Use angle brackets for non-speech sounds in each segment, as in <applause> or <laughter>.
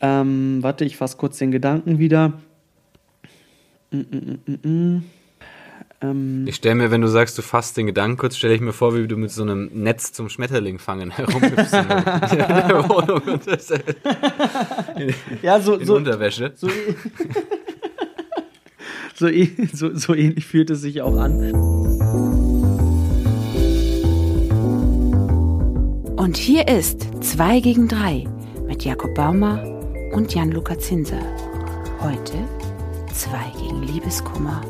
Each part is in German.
Ähm, warte, ich fasse kurz den Gedanken wieder. Mm, mm, mm, mm. Ähm, ich stelle mir, wenn du sagst, du fasst den Gedanken kurz, stelle ich mir vor, wie du mit so einem Netz zum Schmetterling fangen <laughs> herumhüpfst in, der <laughs> Wohnung und das, in, ja, so, in so, Unterwäsche. So, <laughs> so, so, so ähnlich fühlt es sich auch an. Und hier ist 2 gegen 3 mit Jakob Baumer und Jan-Luca Zinser. Heute 2 gegen Liebeskummer.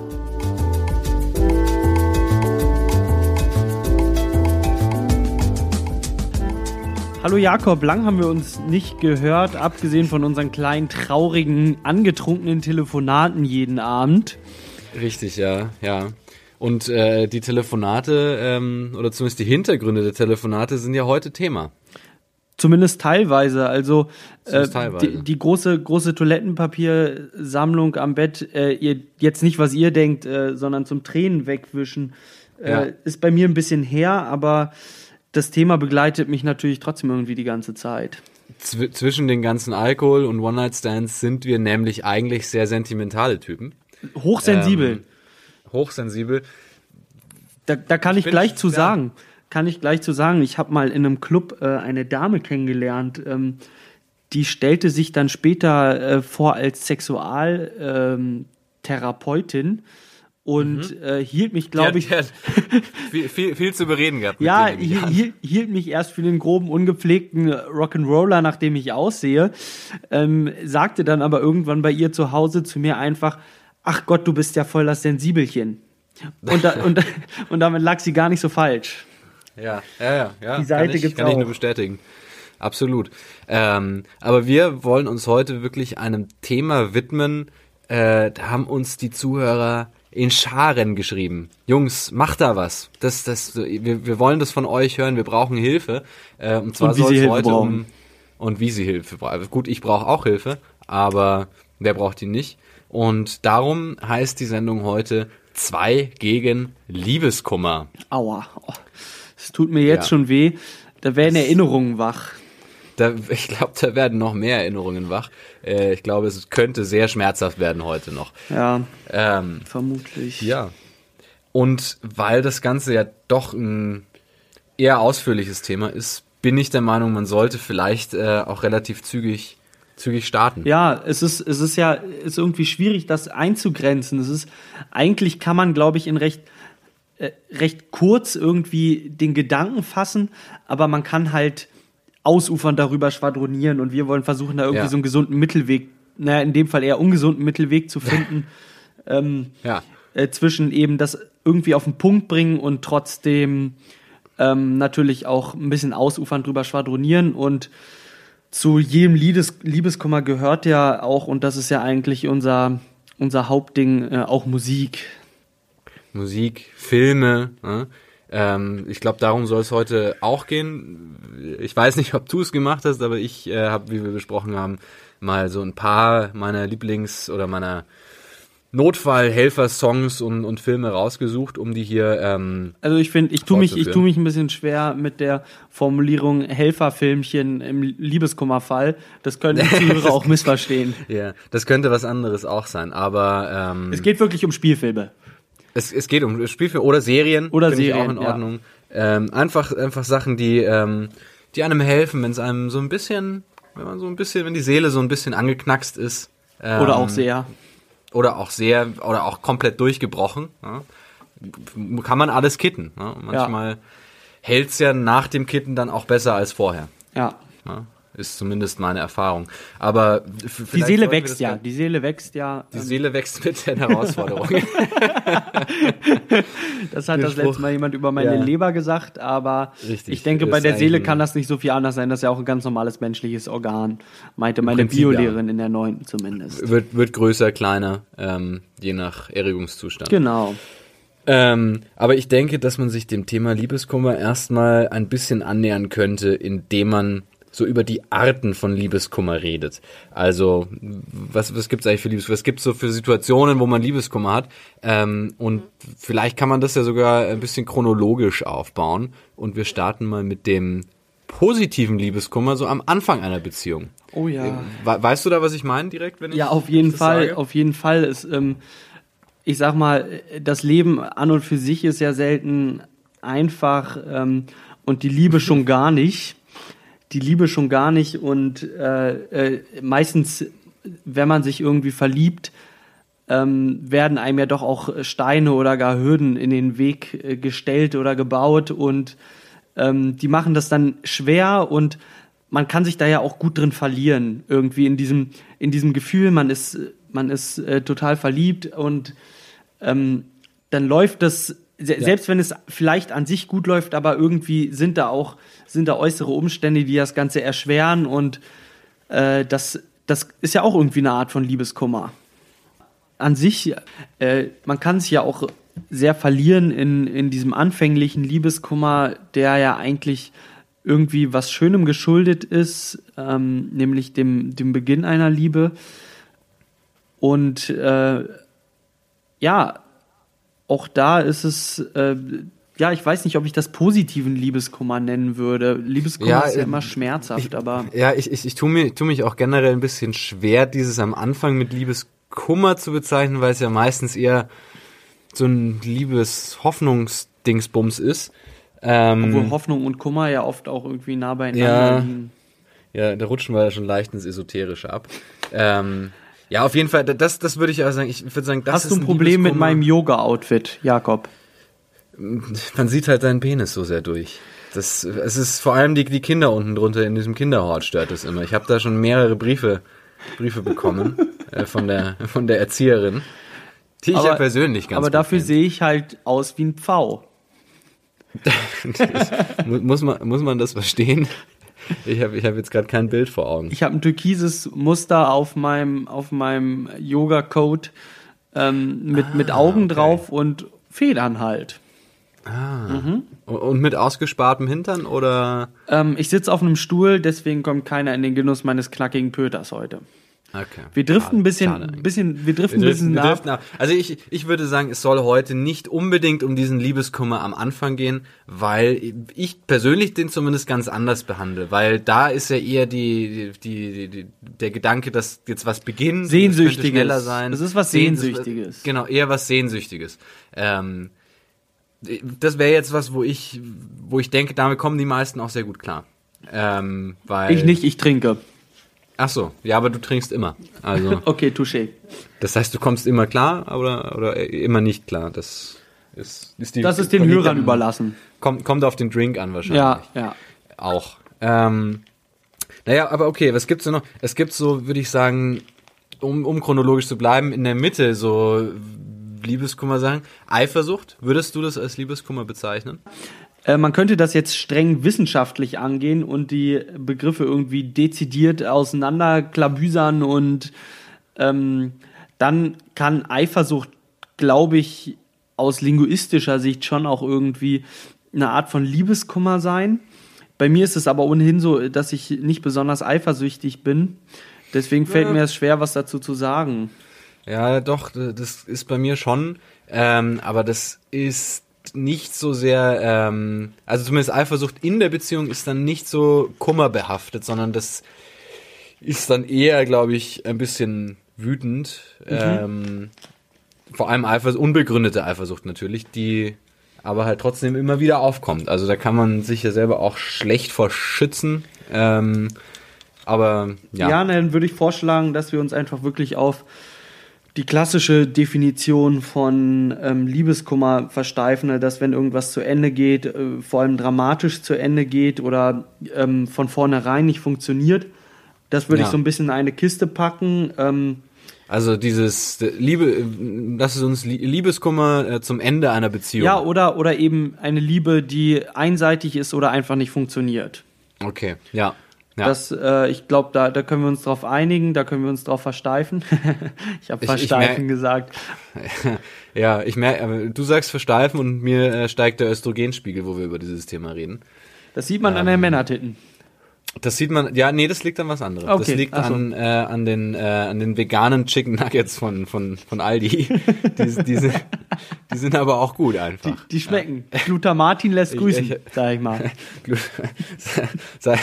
Hallo Jakob, lang haben wir uns nicht gehört, abgesehen von unseren kleinen, traurigen, angetrunkenen Telefonaten jeden Abend. Richtig, ja, ja. Und äh, die Telefonate, ähm, oder zumindest die Hintergründe der Telefonate sind ja heute Thema. Zumindest teilweise. Also äh, teilweise. Die, die, große, große Toilettenpapiersammlung am Bett, äh, ihr, jetzt nicht, was ihr denkt, äh, sondern zum Tränen wegwischen, äh, ja. ist bei mir ein bisschen her, aber das Thema begleitet mich natürlich trotzdem irgendwie die ganze Zeit. Zw zwischen den ganzen Alkohol und One-Night-Stands sind wir nämlich eigentlich sehr sentimentale Typen. Hochsensibel. Ähm, hochsensibel. Da, da kann ich, ich gleich zu sagen. Kann ich gleich zu sagen. Ich habe mal in einem Club äh, eine Dame kennengelernt. Ähm, die stellte sich dann später äh, vor als Sexualtherapeutin. Ähm, und mhm. äh, hielt mich, glaube ich. Der, viel, viel, viel, zu bereden gehabt. ja, hielt, hielt mich erst für den groben, ungepflegten Rock'n'Roller, nach dem ich aussehe. Ähm, sagte dann aber irgendwann bei ihr zu Hause zu mir einfach: Ach Gott, du bist ja voll das Sensibelchen. Und, da, und, <laughs> und damit lag sie gar nicht so falsch. Ja, ja, ja. ja. Die Seite kann ich, kann ich nur bestätigen. Absolut. Ähm, aber wir wollen uns heute wirklich einem Thema widmen. Äh, da haben uns die Zuhörer in Scharen geschrieben. Jungs, macht da was. Das, das, wir, wir wollen das von euch hören. Wir brauchen Hilfe. Äh, und zwar soll es heute brauchen. um und wie sie Hilfe brauchen. Gut, ich brauche auch Hilfe, aber wer braucht die nicht? Und darum heißt die Sendung heute zwei gegen Liebeskummer. Aua, es tut mir jetzt ja. schon weh. Da werden Erinnerungen wach. Da, ich glaube, da werden noch mehr Erinnerungen wach. Äh, ich glaube, es könnte sehr schmerzhaft werden heute noch. Ja. Ähm, vermutlich. Ja. Und weil das Ganze ja doch ein eher ausführliches Thema ist, bin ich der Meinung, man sollte vielleicht äh, auch relativ zügig zügig starten. Ja, es ist es ist ja ist irgendwie schwierig, das einzugrenzen. Es ist eigentlich kann man, glaube ich, in recht äh, recht kurz irgendwie den Gedanken fassen, aber man kann halt ausufern darüber schwadronieren und wir wollen versuchen, da irgendwie ja. so einen gesunden Mittelweg, naja, in dem Fall eher ungesunden Mittelweg zu finden, ähm, ja. äh, zwischen eben das irgendwie auf den Punkt bringen und trotzdem ähm, natürlich auch ein bisschen ausufern drüber schwadronieren und zu jedem Liebes Liebeskummer gehört ja auch, und das ist ja eigentlich unser, unser Hauptding, äh, auch Musik. Musik, Filme, ne? Ähm, ich glaube, darum soll es heute auch gehen. Ich weiß nicht, ob du es gemacht hast, aber ich äh, habe, wie wir besprochen haben, mal so ein paar meiner Lieblings- oder meiner Notfallhelfer-Songs und, und Filme rausgesucht, um die hier. Ähm, also ich finde, ich tue mich, ich tue mich ein bisschen schwer mit der Formulierung Helferfilmchen im Liebeskummerfall. Das können die <laughs> Zuhörer auch missverstehen. Ja, das könnte was anderes auch sein, aber ähm, es geht wirklich um Spielfilme. Es, es geht um Spielfilme oder Serien. Oder Serien. auch in Ordnung. Ja. Ähm, einfach, einfach Sachen, die, ähm, die einem helfen, wenn es einem so ein bisschen, wenn man so ein bisschen, wenn die Seele so ein bisschen angeknackst ist. Ähm, oder auch sehr. Oder auch sehr, oder auch komplett durchgebrochen. Ja. Kann man alles kitten. Ja. Manchmal ja. hält's ja nach dem Kitten dann auch besser als vorher. Ja. ja ist zumindest meine Erfahrung. Aber die Seele wächst ja, die Seele wächst ja. Die ähm, Seele wächst mit den Herausforderungen. <laughs> <laughs> das hat das letzte Mal jemand über meine ja. Leber gesagt, aber Richtig, ich denke, bei der Seele kann das nicht so viel anders sein. Das ist ja auch ein ganz normales menschliches Organ, meinte meine Biolehrerin ja. in der neunten zumindest. Wird, wird größer, kleiner, ähm, je nach Erregungszustand. Genau. Ähm, aber ich denke, dass man sich dem Thema Liebeskummer erstmal ein bisschen annähern könnte, indem man so über die Arten von Liebeskummer redet. Also, was, was gibt's eigentlich für Liebeskummer? Was gibt's so für Situationen, wo man Liebeskummer hat? Ähm, und vielleicht kann man das ja sogar ein bisschen chronologisch aufbauen. Und wir starten mal mit dem positiven Liebeskummer so am Anfang einer Beziehung. Oh ja. We weißt du da, was ich meine direkt, wenn ich Ja, auf jeden das Fall, sage? auf jeden Fall ist, ähm, ich sag mal, das Leben an und für sich ist ja selten einfach ähm, und die Liebe schon gar nicht. Die Liebe schon gar nicht und äh, äh, meistens, wenn man sich irgendwie verliebt, ähm, werden einem ja doch auch Steine oder gar Hürden in den Weg äh, gestellt oder gebaut und ähm, die machen das dann schwer und man kann sich da ja auch gut drin verlieren irgendwie in diesem in diesem Gefühl. Man ist man ist äh, total verliebt und ähm, dann läuft das se selbst wenn es vielleicht an sich gut läuft aber irgendwie sind da auch sind da äußere Umstände die das Ganze erschweren und äh, das das ist ja auch irgendwie eine Art von Liebeskummer an sich, äh, man kann sich ja auch sehr verlieren in, in diesem anfänglichen Liebeskummer, der ja eigentlich irgendwie was Schönem geschuldet ist, ähm, nämlich dem, dem Beginn einer Liebe. Und äh, ja, auch da ist es, äh, ja, ich weiß nicht, ob ich das positiven Liebeskummer nennen würde. Liebeskummer Ja, ist ja ähm, immer schmerzhaft, aber Ja, ich, ich, ich tue mir, tu mich auch generell ein bisschen schwer, dieses am Anfang mit Liebeskummer zu bezeichnen, weil es ja meistens eher so ein Liebes-Hoffnungsdingsbums ist. Ähm, obwohl Hoffnung und Kummer ja oft auch irgendwie nah beieinander Ja. liegen. Ja, da rutschen wir ja schon leicht ins Esoterische ab. Ähm, ja, auf jeden Fall, das, das würde ich auch sagen. Ich würde sagen, das Hast ist du ein Problem mit meinem Yoga-Outfit, Jakob? Man sieht halt deinen Penis so sehr durch. Das, es ist vor allem die, die Kinder unten drunter in diesem Kinderhort stört das immer. Ich habe da schon mehrere Briefe, Briefe bekommen <laughs> äh, von der von der Erzieherin, die ich ja persönlich ganz Aber dafür sehe ich halt aus wie ein Pfau. <laughs> Mu- muss man muss man das verstehen? Ich habe ich hab jetzt gerade kein Bild vor Augen. Ich habe ein türkises Muster auf meinem, auf meinem Yoga-Coat ähm, mit, mit Augen Ah, okay. drauf und Federn halt. Und mit ausgespartem Hintern oder? Ähm, ich sitze auf einem Stuhl, deswegen kommt keiner in den Genuss meines knackigen Pöters heute. Okay. Wir driften ein bisschen, schade bisschen, wir driften Wir ein bisschen wir nach. driften ab. Also ich, ich würde sagen, es soll heute nicht unbedingt um diesen Liebeskummer am Anfang gehen, weil ich persönlich den zumindest ganz anders behandle, weil da ist ja eher die, die, die, die der Gedanke, dass jetzt was beginnt, es Sehnsüchtiges. schneller sein. Das ist was Sehn- Sehnsüchtiges. Genau, eher was Sehnsüchtiges. Ähm, das wäre jetzt was, wo ich, wo ich denke, damit kommen die meisten auch sehr gut klar. Ähm, weil, Ich nicht, ich trinke. Ach so, ja, aber du trinkst immer. Also <laughs> Okay, touché. das heißt, du kommst immer klar oder, oder immer nicht klar. Das ist, ist die, Das ist den Hörern am- überlassen. Kommt, kommt auf den Drink an wahrscheinlich. Ja, ja. Auch. Ähm, naja, aber okay, was gibt's denn noch? Es gibt so, würde ich sagen, um, um chronologisch zu bleiben, in der Mitte so Liebeskummer sagen. Eifersucht, würdest du das als Liebeskummer bezeichnen? Äh, man könnte das jetzt streng wissenschaftlich angehen und die Begriffe irgendwie dezidiert auseinanderklabüsern und ähm, dann kann Eifersucht, glaube ich, aus linguistischer Sicht schon auch irgendwie eine Art von Liebeskummer sein. Bei mir ist es aber ohnehin so, dass ich nicht besonders eifersüchtig bin. Deswegen fällt Ja. mir es schwer, was dazu zu sagen. Ja, doch, das ist bei mir schon. Ähm, aber das ist nicht so sehr, ähm, also zumindest Eifersucht in der Beziehung ist dann nicht so kummerbehaftet, sondern das ist dann eher, glaube ich, ein bisschen wütend. Ähm, vor allem Eifersucht, unbegründete Eifersucht natürlich, die aber halt trotzdem immer wieder aufkommt. Also da kann man sich ja selber auch schlecht vor schützen. Ähm, aber ja. Ja, dann würde ich vorschlagen, dass wir uns einfach wirklich auf die klassische Definition von ähm, Liebeskummer versteifen, dass wenn irgendwas zu Ende geht, äh, vor allem dramatisch zu Ende geht oder ähm, von vornherein nicht funktioniert, das würde Ja. ich so ein bisschen in eine Kiste packen. Ähm, Also dieses äh, Liebe, äh, das ist uns Lie- Liebeskummer äh, zum Ende einer Beziehung. ja, oder, oder eben eine Liebe, die einseitig ist oder einfach nicht funktioniert. Okay, ja. Ja. Das, äh, ich glaube, da, da können wir uns drauf einigen, da können wir uns drauf versteifen. <laughs> ich habe Ich- ich versteifen mer- gesagt. <laughs> ja, ich merke, du sagst versteifen und mir äh, steigt der Östrogenspiegel, wo wir über dieses Thema reden. Das sieht man an den Männertitten. Das sieht man, ja, nee, das liegt an was anderem. Das Okay, liegt ach so. an, äh, an den, äh, an den veganen Chicken Nuggets von, von, von Aldi. diese, diese, Die sind aber auch gut einfach. Die, die schmecken. Glutamatin lässt grüßen, ich- sag ich mal. <laughs> seit,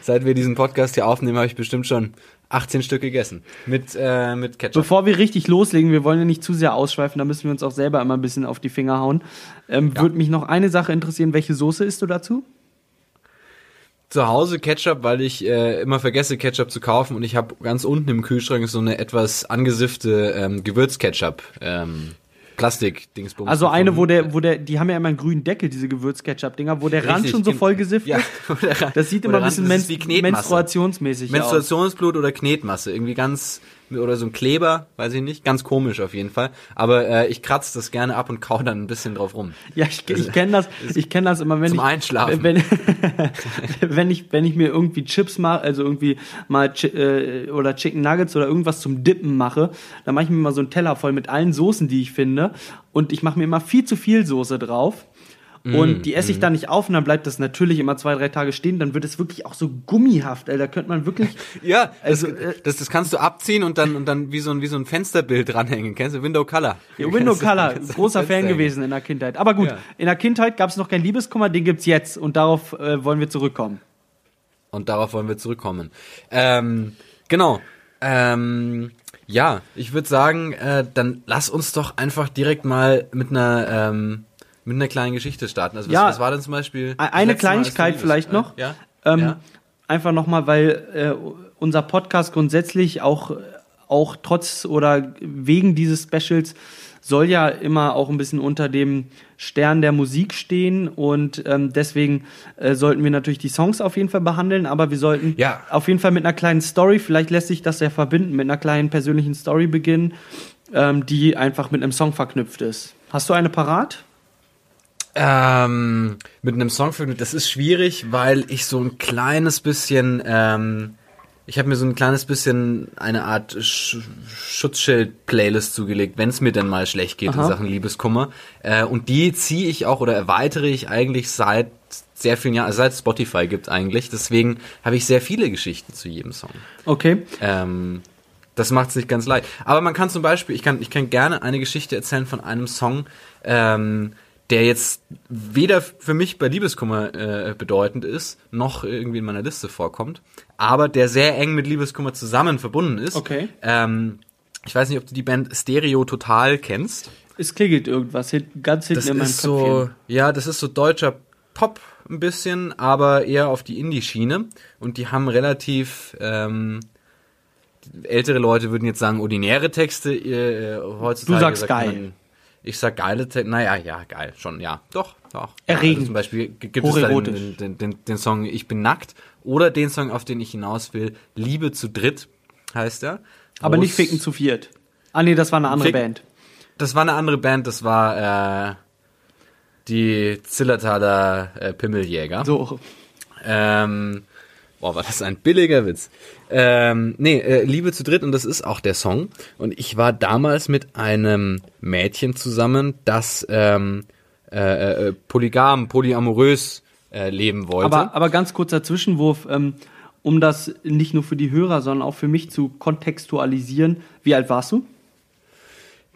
seit wir diesen Podcast hier aufnehmen, habe ich bestimmt schon 18 Stück gegessen. Mit, äh, mit Ketchup. Bevor wir richtig loslegen, wir wollen ja nicht zu sehr ausschweifen, da müssen wir uns auch selber immer ein bisschen auf die Finger hauen. Ähm, Würde mich noch eine Sache interessieren, welche Soße isst du dazu? Zu Hause Ketchup, weil ich äh, immer vergesse, Ketchup zu kaufen und ich habe ganz unten im Kühlschrank so eine etwas angesiffte ähm, Gewürzketchup. Ähm, Plastik-Dingsbums. Also eine, wo der, wo der, die haben ja immer einen grünen Deckel, diese Gewürzketchup-Dinger, wo der Rand Richtig, schon so voll gesifft Ja, ist. <laughs> Rand- Das sieht immer ein bisschen Rand- men menstruationsmäßig aus. Menstruationsblut oder Knetmasse, irgendwie ganz oder so ein Kleber, weiß ich nicht, ganz komisch auf jeden Fall. Aber äh, ich kratze das gerne ab und kau dann ein bisschen drauf rum. Ja, ich, ich kenne das, <laughs> ich kenne das immer, wenn Zum ich Einschlafen. wenn, <laughs> wenn ich wenn ich mir irgendwie Chips mache, also irgendwie mal Chi äh, oder Chicken Nuggets oder irgendwas zum Dippen mache, dann mache ich mir mal so einen Teller voll mit allen Soßen, die ich finde und ich mache mir immer viel zu viel Soße drauf. Mm, Und die esse ich dann nicht auf und dann bleibt das natürlich immer zwei, drei Tage stehen. Dann wird es wirklich auch so gummihaft, ey. Da könnte man wirklich. <laughs> Ja, Also, das, äh, das, das kannst du abziehen und dann und dann wie so ein wie so ein Fensterbild dranhängen. Kennst du Window Color? Ja, Window Color, großer Fan hängen. gewesen in der Kindheit. Aber gut, Ja. in der Kindheit gab es noch keinen Liebeskummer, den gibt's jetzt und darauf äh, wollen wir zurückkommen. Und darauf wollen wir zurückkommen. Ähm, genau. Ähm, ja, ich würde sagen, äh, dann lass uns doch einfach direkt mal mit einer ähm, mit einer kleinen Geschichte starten. Also was, Ja. was war denn zum Beispiel? das Eine Kleinigkeit vielleicht noch. Äh, ja. Ähm, ja. Einfach nochmal, weil äh, unser Podcast grundsätzlich auch, auch trotz oder wegen dieses Specials soll ja immer auch ein bisschen unter dem Stern der Musik stehen und ähm, deswegen äh, sollten wir natürlich die Songs auf jeden Fall behandeln, aber wir sollten Ja. auf jeden Fall mit einer kleinen Story, vielleicht lässt sich das ja verbinden, mit einer kleinen persönlichen Story beginnen, ähm, die einfach mit einem Song verknüpft ist. Hast du eine parat? Ähm, mit einem Song für das ist schwierig, weil ich so ein kleines bisschen, ähm, ich habe mir so ein kleines bisschen eine Art Sch Schutzschild-Playlist zugelegt, wenn es mir denn mal schlecht geht Aha. in Sachen Liebeskummer. Äh, und die ziehe ich auch oder erweitere ich eigentlich seit sehr vielen Jahren, also seit Spotify gibt eigentlich. Deswegen habe ich sehr viele Geschichten zu jedem Song. Okay. Ähm, das macht es nicht ganz leicht. Aber man kann zum Beispiel, ich kann, ich kann gerne eine Geschichte erzählen von einem Song, ähm, der jetzt weder für mich bei Liebeskummer äh, bedeutend ist, noch irgendwie in meiner Liste vorkommt, aber der sehr eng mit Liebeskummer zusammen verbunden ist. Okay. Ähm, ich weiß nicht, ob du die Band Stereo Total kennst. Es klingelt irgendwas ganz hinten Das in meinem ist Köpfchen. so, ja, das ist so deutscher Pop ein bisschen, aber eher auf die Indie-Schiene. Und die haben relativ, ähm, ältere Leute würden jetzt sagen, ordinäre Texte. Äh, heutzutage Du sagst sagt geil. Man, ich sag geile Texte. Naja, ja, geil, schon, ja. Doch, doch. Erregend. Also zum Beispiel gibt es den, den, den, den Song Ich bin nackt oder den Song, auf den ich hinaus will, Liebe zu dritt, heißt er. Aber nicht Ficken zu viert. Ah nee, das war eine andere Fick- Band. Das war eine andere Band, das war äh, die Zillertaler äh, Pimmeljäger. So. Ähm, boah, war das ein billiger Witz. Ähm, nee, äh, Liebe zu dritt und das ist auch der Song. Und ich war damals mit einem Mädchen zusammen, das ähm, äh, äh, polygam, polyamorös äh, leben wollte. Aber, aber ganz kurzer Zwischenwurf, ähm, um das nicht nur für die Hörer, sondern auch für mich zu kontextualisieren. Wie alt warst du?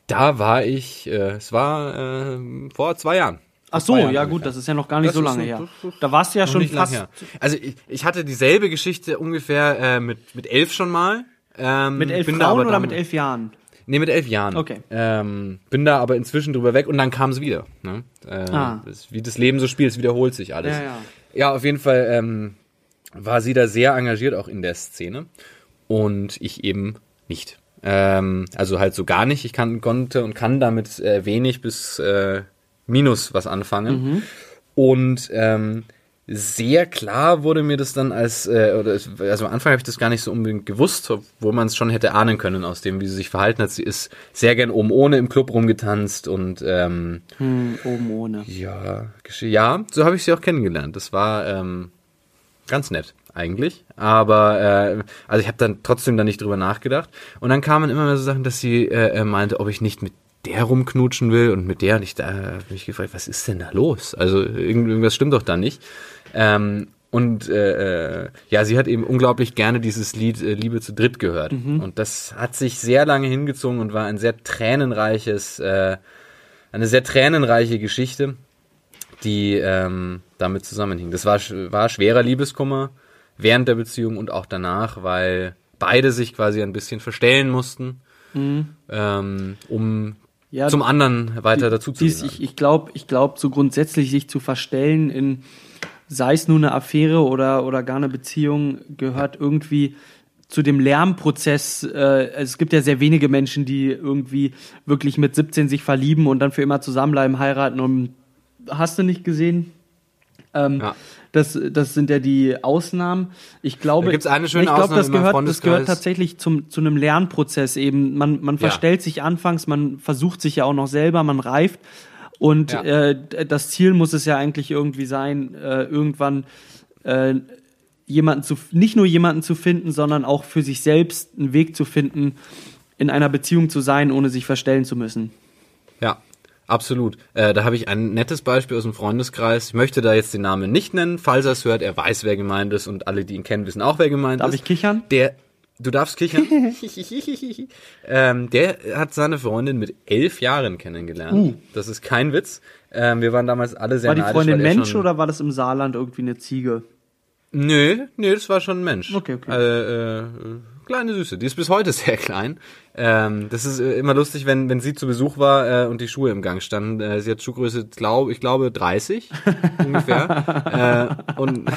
da war ich, äh, es war äh, vor zwei Jahren. Ach so, ja ungefähr. gut, das ist ja noch gar nicht Das so lange noch- her. Da warst du ja schon fast. her. Also ich, ich hatte dieselbe Geschichte ungefähr äh, mit, mit elf schon mal. Ähm, Mit elf bin da Frauen aber oder mit elf Jahren? Nee, mit elf Jahren. Okay. Ähm, bin da aber inzwischen drüber weg und dann kam es wieder. Ne? Äh, Ah. das, wie das Leben so spielt, es wiederholt sich alles. Ja, ja. Ja, auf jeden Fall ähm, war sie da sehr engagiert auch in der Szene und ich eben nicht. Ähm, also halt so gar nicht. Ich kann, konnte und kann damit äh, wenig bis äh, minus was anfangen. Mhm. Und ähm, sehr klar wurde mir das dann als, äh, oder es, also am Anfang habe ich das gar nicht so unbedingt gewusst, obwohl man es schon hätte ahnen können aus dem, wie sie sich verhalten hat. Sie ist sehr gern oben ohne im Club rumgetanzt und ähm, Hm, oben ohne. ja, ja, so habe ich sie auch kennengelernt. Das war ähm, ganz nett eigentlich, aber äh, also ich habe dann trotzdem da nicht drüber nachgedacht. Und dann kamen immer mehr so Sachen, dass sie äh, äh, meinte, ob ich nicht mit der rumknutschen will und mit der und ich da habe mich gefragt, was ist denn da los? Also irgend, irgendwas stimmt doch da nicht. Ähm, und äh, äh, ja, sie hat eben unglaublich gerne dieses Lied äh, Liebe zu dritt gehört. Und das hat sich sehr lange hingezogen und war ein sehr tränenreiches, äh, eine sehr tränenreiche Geschichte, die ähm, damit zusammenhing. Das war, war schwerer Liebeskummer während der Beziehung und auch danach, weil beide sich quasi ein bisschen verstellen mussten, ähm, um Ja, zum anderen weiter dazu zu Dies, ich ich glaube, ich glaub, so grundsätzlich sich zu verstellen in, sei es nur eine Affäre oder, oder gar eine Beziehung, gehört irgendwie zu dem Lernprozess. Äh, es gibt ja sehr wenige Menschen, die irgendwie wirklich mit 17 sich verlieben und dann für immer zusammenbleiben, heiraten und hast du nicht gesehen? Ähm, Ja. Das, das sind ja die Ausnahmen. Ich glaube, Da gibt's eine schöne ich glaube, das gehört, das gehört tatsächlich zum, zu einem Lernprozess eben. Man, man Ja. verstellt sich anfangs, man versucht sich ja auch noch selber, man reift. Und Ja. äh, das Ziel muss es ja eigentlich irgendwie sein, äh, irgendwann äh, jemanden zu, nicht nur jemanden zu finden, sondern auch für sich selbst einen Weg zu finden, in einer Beziehung zu sein, ohne sich verstellen zu müssen. Ja, absolut. Äh, da habe ich ein nettes Beispiel aus dem Freundeskreis. Ich möchte da jetzt den Namen nicht nennen. Falls er es hört, er weiß, wer gemeint ist und alle, die ihn kennen, wissen auch, wer gemeint Darf ist. ich kichern? Der, du darfst kichern. <laughs> <laughs> ähm, der hat seine Freundin mit elf Jahren kennengelernt. Das ist kein Witz. Ähm, wir waren damals alle sehr Uh. War die neidisch, Freundin Mensch schon, oder war das im Saarland irgendwie eine Ziege? Nö, nö, das war schon ein Mensch. Okay, okay. Äh, äh, kleine Süße. Die ist bis heute <laughs> sehr klein. Ähm, das ist äh, immer lustig, wenn, wenn sie zu Besuch war äh, und die Schuhe im Gang standen. Äh, sie hat Schuhgröße, glaub, ich glaube, 30 <laughs> ungefähr. äh, und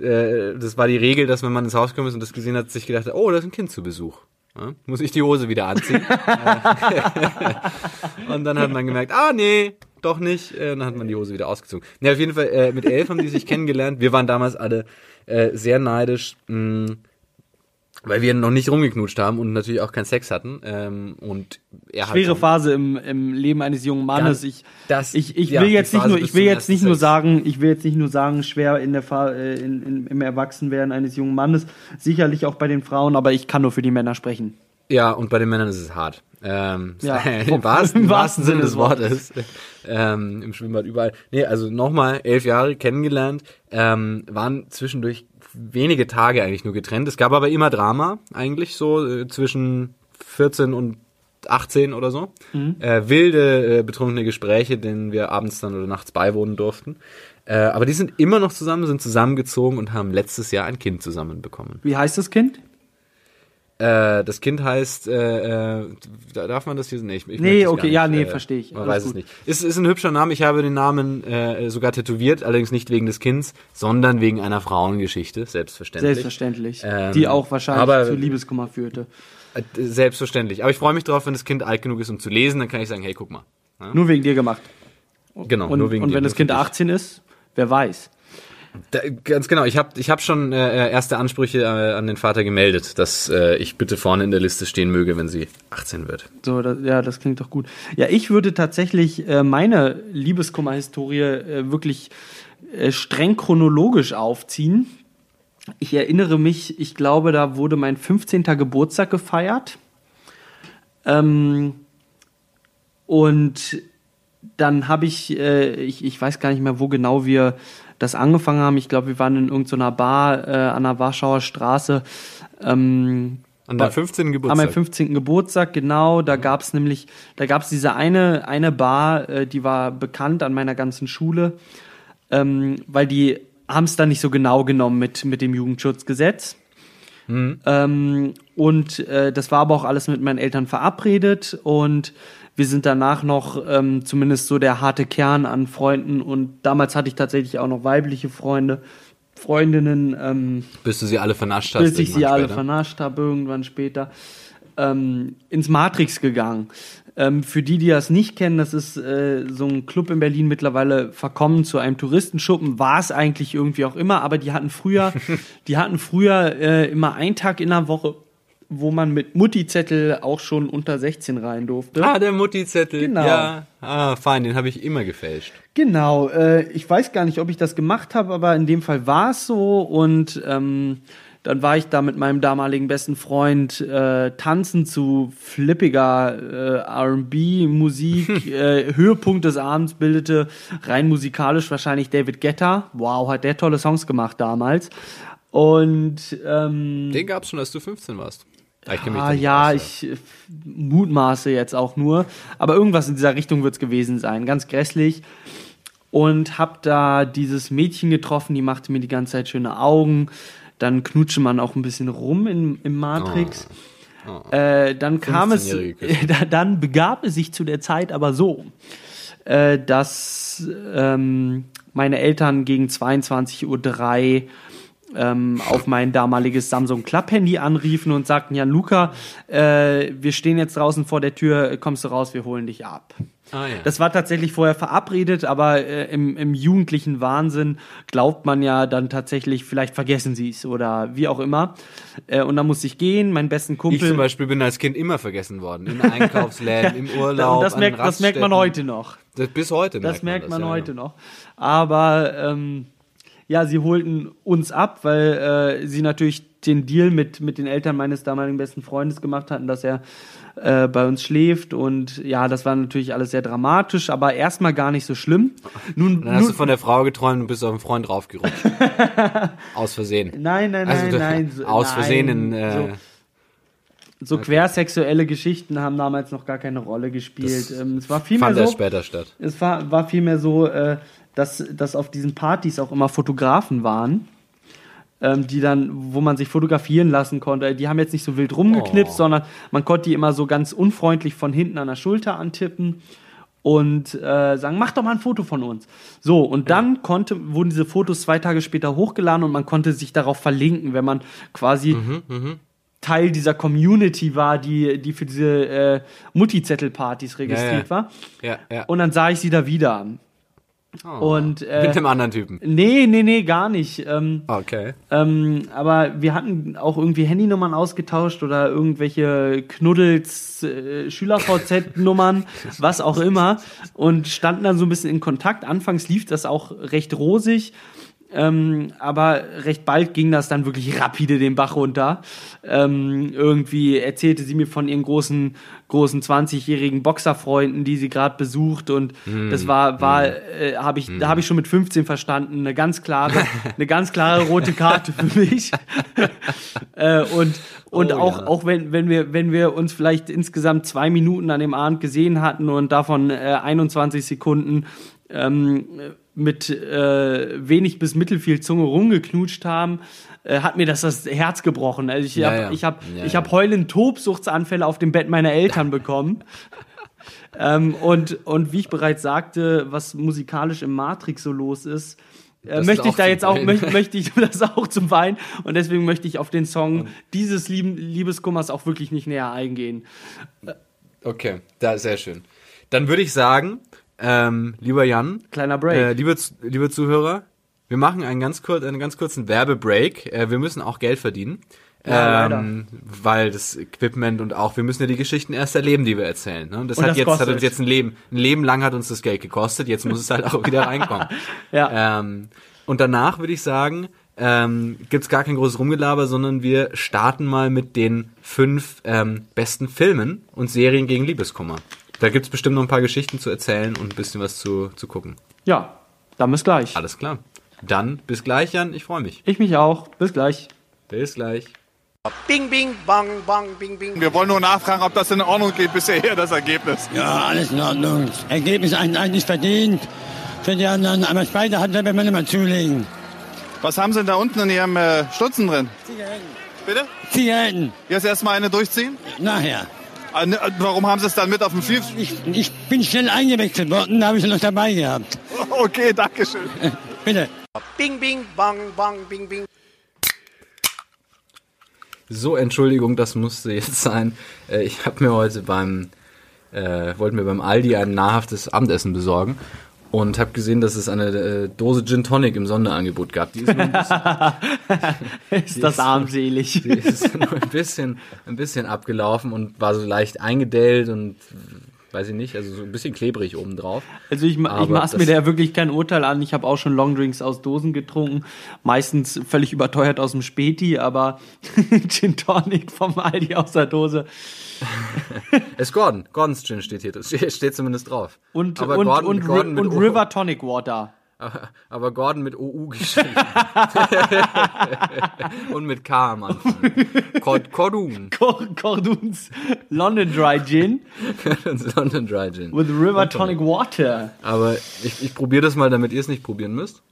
äh, das war die Regel, dass wenn man ins Haus gekommen ist und das gesehen hat, sich gedacht hat, oh, da ist ein Kind zu Besuch. Ja, muss ich die Hose wieder anziehen? Äh, <laughs> und dann hat man gemerkt, ah nee, doch nicht. Äh, dann hat man die Hose wieder ausgezogen. Ja, auf jeden Fall, äh, mit elf haben die sich kennengelernt. Wir waren damals alle äh, sehr neidisch, mh, weil wir noch nicht rumgeknutscht haben und natürlich auch keinen Sex hatten. Ähm, und er hat Schwere schon- Phase im, im Leben eines jungen Mannes. Ich, das- ich, ich ja, will jetzt nicht nur, ich will jetzt nicht nur sagen, ich will jetzt nicht nur sagen, schwer in der Fa äh, in, in, im Erwachsenwerden eines jungen Mannes, sicherlich auch bei den Frauen, aber ich kann nur für die Männer sprechen. Ja, und bei den Männern ist es hart. Ähm, Ja. <laughs> Im wahrsten, im wahrsten Sinne des Wortes. ähm, Im Schwimmbad überall. Nee, also nochmal, elf Jahre kennengelernt, ähm, waren zwischendurch wenige Tage eigentlich nur getrennt. Es gab aber immer Drama, eigentlich so, äh, zwischen 14 und 18 oder so. Äh, wilde, äh, betrunkene Gespräche, denen wir abends dann oder nachts beiwohnen durften. Äh, aber die sind immer noch zusammen, sind zusammengezogen und haben letztes Jahr ein Kind zusammen bekommen. Wie heißt das Kind? Äh, das Kind heißt, äh, äh, da- darf man das hier? Nee, ich, ich Nee, es okay, gar ja, nicht, nee, äh, verstehe ich. Man Alles weiß es gut. nicht. Ist, ist ein hübscher Name. Ich habe den Namen sogar tätowiert, allerdings nicht wegen des Kindes, sondern wegen einer Frauengeschichte, selbstverständlich. Selbstverständlich. Ähm, die auch wahrscheinlich aber- zu Liebeskummer führte. Selbstverständlich. Aber ich freue mich drauf, wenn das Kind alt genug ist, um zu lesen, dann kann ich sagen, hey, guck mal. Ja? Nur wegen dir gemacht. Genau, Und, nur wegen und dir, wenn das Kind für dich. 18 ist, wer weiß. Da, ganz genau, ich habe ich hab schon äh, erste Ansprüche äh, an den Vater gemeldet, dass äh, ich bitte vorne in der Liste stehen möge, wenn sie 18 wird. So, das, ja, das klingt doch gut. Ja, ich würde tatsächlich äh, meine Liebeskummer-Historie äh, wirklich äh, streng chronologisch aufziehen. Ich erinnere mich, ich glaube, da wurde mein 15. Geburtstag gefeiert. Ähm, und dann habe ich, äh, ich, ich weiß gar nicht mehr, wo genau wir das angefangen haben. Ich glaube, wir waren in irgendeiner Bar äh, an der Warschauer Straße. Ähm, An deinem 15. an Geburtstag. meinem 15. Geburtstag, genau, da gab's nämlich, da gab's diese eine, eine Bar, äh, die war bekannt an meiner ganzen Schule, ähm, weil die haben es dann nicht so genau genommen mit, mit dem Jugendschutzgesetz. Ähm, und äh, das war aber auch alles mit meinen Eltern verabredet und wir sind danach noch ähm, zumindest so der harte Kern an Freunden und damals hatte ich tatsächlich auch noch weibliche Freunde, Freundinnen, ähm, bis du sie alle vernascht hast. bis ich sie irgendwann alle später. vernascht habe, irgendwann später, ähm, ins Matrix gegangen. Ähm, für die, die das nicht kennen, das ist äh, so ein Club in Berlin mittlerweile verkommen zu einem Touristenschuppen, war es eigentlich irgendwie auch immer, aber die hatten früher, <laughs> die hatten früher äh, immer einen Tag in der Woche, wo man mit Mutti-Zettel auch schon unter 16 rein durfte. Ah, der Mutti-Zettel. Genau. Ja. Ah, fein, den habe ich immer gefälscht. Genau, äh, ich weiß gar nicht, ob ich das gemacht habe, aber in dem Fall war es so und ähm, dann war ich da mit meinem damaligen besten Freund äh, tanzen zu flippiger äh, R&B-Musik. <laughs> äh, Höhepunkt des Abends bildete rein musikalisch wahrscheinlich David Guetta. Wow, hat der tolle Songs gemacht damals. Und ähm, Den gab's schon, als du 15 warst. Ich kenn mich Ah, ja, aus, ich äh, mutmaße jetzt auch nur. Aber irgendwas in dieser Richtung wird es gewesen sein. Ganz grässlich. Und hab da dieses Mädchen getroffen, die machte mir die ganze Zeit schöne Augen. Dann knutschte man auch ein bisschen rum in, im Matrix. Äh, dann kam es, 15-jährige Küsse. <laughs> da- dann begab es sich zu der Zeit aber so, äh, dass ähm, meine Eltern gegen 22.03 Uhr ähm, auf mein damaliges Samsung Club Handy anriefen und sagten, Jan Luca, äh, wir stehen jetzt draußen vor der Tür, kommst du raus, wir holen dich ab. Ah, ja. Das war tatsächlich vorher verabredet, aber äh, im, im jugendlichen Wahnsinn glaubt man ja dann tatsächlich, vielleicht vergessen sie es oder wie auch immer. Äh, und dann musste ich gehen, meinen besten Ich Kumpel. zum Beispiel bin als Kind immer vergessen worden. In Einkaufsläden, <laughs> im Urlaub. das merkt, das merkt man heute noch. Das, bis heute Das merkt man ja, heute ja. noch. Aber ähm, ja, sie holten uns ab, weil äh, sie natürlich den Deal mit, mit den Eltern meines damaligen besten Freundes gemacht hatten, dass er äh, bei uns schläft. Und ja, das war natürlich alles sehr dramatisch, aber erstmal gar nicht so schlimm. Nun, Dann hast du nun von der Frau geträumt und bist auf einen Freund draufgerutscht. <laughs> Aus Versehen. nein, nein, nein, Also, nein. so- aus Versehen nein, in, äh, so, so quersexuelle Geschichten haben damals noch gar keine Rolle gespielt. Das Ähm, es war vielmehr fand so, erst später statt. es war, war vielmehr so, äh, dass, dass auf diesen Partys auch immer Fotografen waren, ähm, die dann, wo man sich fotografieren lassen konnte. Die haben jetzt nicht so wild rumgeknipst, Oh. sondern man konnte die immer so ganz unfreundlich von hinten an der Schulter antippen und äh, sagen, mach doch mal ein Foto von uns. So, und dann konnte, wurden diese Fotos zwei Tage später hochgeladen und man konnte sich darauf verlinken, wenn man quasi Mhm, Teil dieser Community war, die, die für diese äh, Multizettelpartys registriert ja. war. Ja, ja. Und dann sah ich sie da wieder. Oh. Und äh, Mit einem anderen Typen. nee, nee, nee, gar nicht. Ähm, Okay. ähm, aber wir hatten auch irgendwie Handynummern ausgetauscht oder irgendwelche Knuddels, äh, Schüler-VZ-Nummern, <laughs> was auch immer. Und standen dann so ein bisschen in Kontakt. Anfangs lief das auch recht rosig. Ähm, aber recht bald ging das dann wirklich rapide den Bach runter. Ähm, irgendwie erzählte sie mir von ihren großen, großen 20-jährigen Boxerfreunden, die sie gerade besucht und das war, war, äh, habe ich, da habe ich schon mit 15 verstanden, eine ganz klare, eine ganz klare rote Karte für mich. <laughs> äh, und und Oh, auch, ja. auch wenn, wenn wir, wenn wir uns vielleicht insgesamt zwei Minuten an dem Abend gesehen hatten und davon äh, 21 Sekunden ähm, mit äh, wenig bis mittelfiel Zunge rumgeknutscht haben, äh, hat mir das das Herz gebrochen. Also ich habe ja. ich Ja, ich ja. heulend Tobsuchtsanfälle auf dem Bett meiner Eltern <laughs> bekommen. ähm, und, und wie ich bereits sagte, was musikalisch im Matrix so los ist, äh, möchte ich da jetzt auch, Weinen. möchte, möchte ich <laughs> das auch zum Wein und deswegen möchte ich auf den Song dieses lieben Liebeskummers auch wirklich nicht näher eingehen. Okay, da sehr schön. Dann würde ich sagen, ähm, lieber Jan, Kleiner Break. Äh, liebe, liebe Zuhörer, wir machen einen ganz, kurz, einen ganz kurzen Werbebreak. Äh, wir müssen auch Geld verdienen. Ja, ähm, weil das Equipment und auch, wir müssen ja die Geschichten erst erleben, die wir erzählen. Ne? Und das, Und hat das jetzt, hat uns jetzt ein Leben, ein Leben lang hat uns das Geld gekostet, jetzt muss es halt auch wieder <laughs> reinkommen. Ja. Ähm, und danach würde ich sagen, ähm, gibt's gar kein großes Rumgelaber, sondern wir starten mal mit den fünf ähm, besten Filmen und Serien gegen Liebeskummer. Da gibt's bestimmt noch ein paar Geschichten zu erzählen und ein bisschen was zu, zu gucken. Ja, dann bis gleich. Alles klar. Dann bis gleich, Jan. Ich freue mich. Ich mich auch. Bis gleich. Bis gleich. Bing, bing, bong, bong, bing, bing. Wir wollen nur nachfragen, ob das in Ordnung geht bisher, <laughs> das Ergebnis. Ja, alles in Ordnung. Das Ergebnis eigentlich verdient. Für die anderen, aber beide hat nicht mal zulegen. Was haben Sie denn da unten in Ihrem äh, Stutzen drin? Zigaretten. Bitte? Zigaretten. Jetzt erstmal eine durchziehen? Nachher. Ah, ne, Warum haben Sie es dann mit auf dem Schiff? Ich, ich bin schnell eingewechselt worden, da habe ich noch dabei gehabt. <laughs> Okay, danke schön. <laughs> Bitte. Bing, bing, bong, bong, bing, bing. So, Entschuldigung, das musste jetzt sein. Äh, ich habe mir heute beim, äh, wollte mir beim Aldi ein nahrhaftes Abendessen besorgen und habe gesehen, dass es eine äh, Dose Gin Tonic im Sonderangebot gab. Die ist nur ein bisschen, <laughs> Ist das armselig. die ist nur ein bisschen, ein bisschen abgelaufen und war so leicht eingedellt und weiß ich nicht, also so ein bisschen klebrig obendrauf. Also ich, ich maß mir da wirklich kein Urteil an. Ich habe auch schon Longdrinks aus Dosen getrunken. Meistens völlig überteuert aus dem Späti, aber <laughs> Gin Tonic vom Aldi aus der Dose. Es ist Gordon. Gordons Gin steht hier. Steht zumindest drauf. Und, Aber und, Gordon- und, Gordon und. River Tonic Water. <laughs> Aber Gordon mit OU geschrieben. <laughs> Und mit K am Anfang. Cord Cordon. Cor Corduns London Dry Gin London Dry Gin. with River Tonic Water. Aber ich, ich probiere das mal, damit ihr es nicht probieren müsst.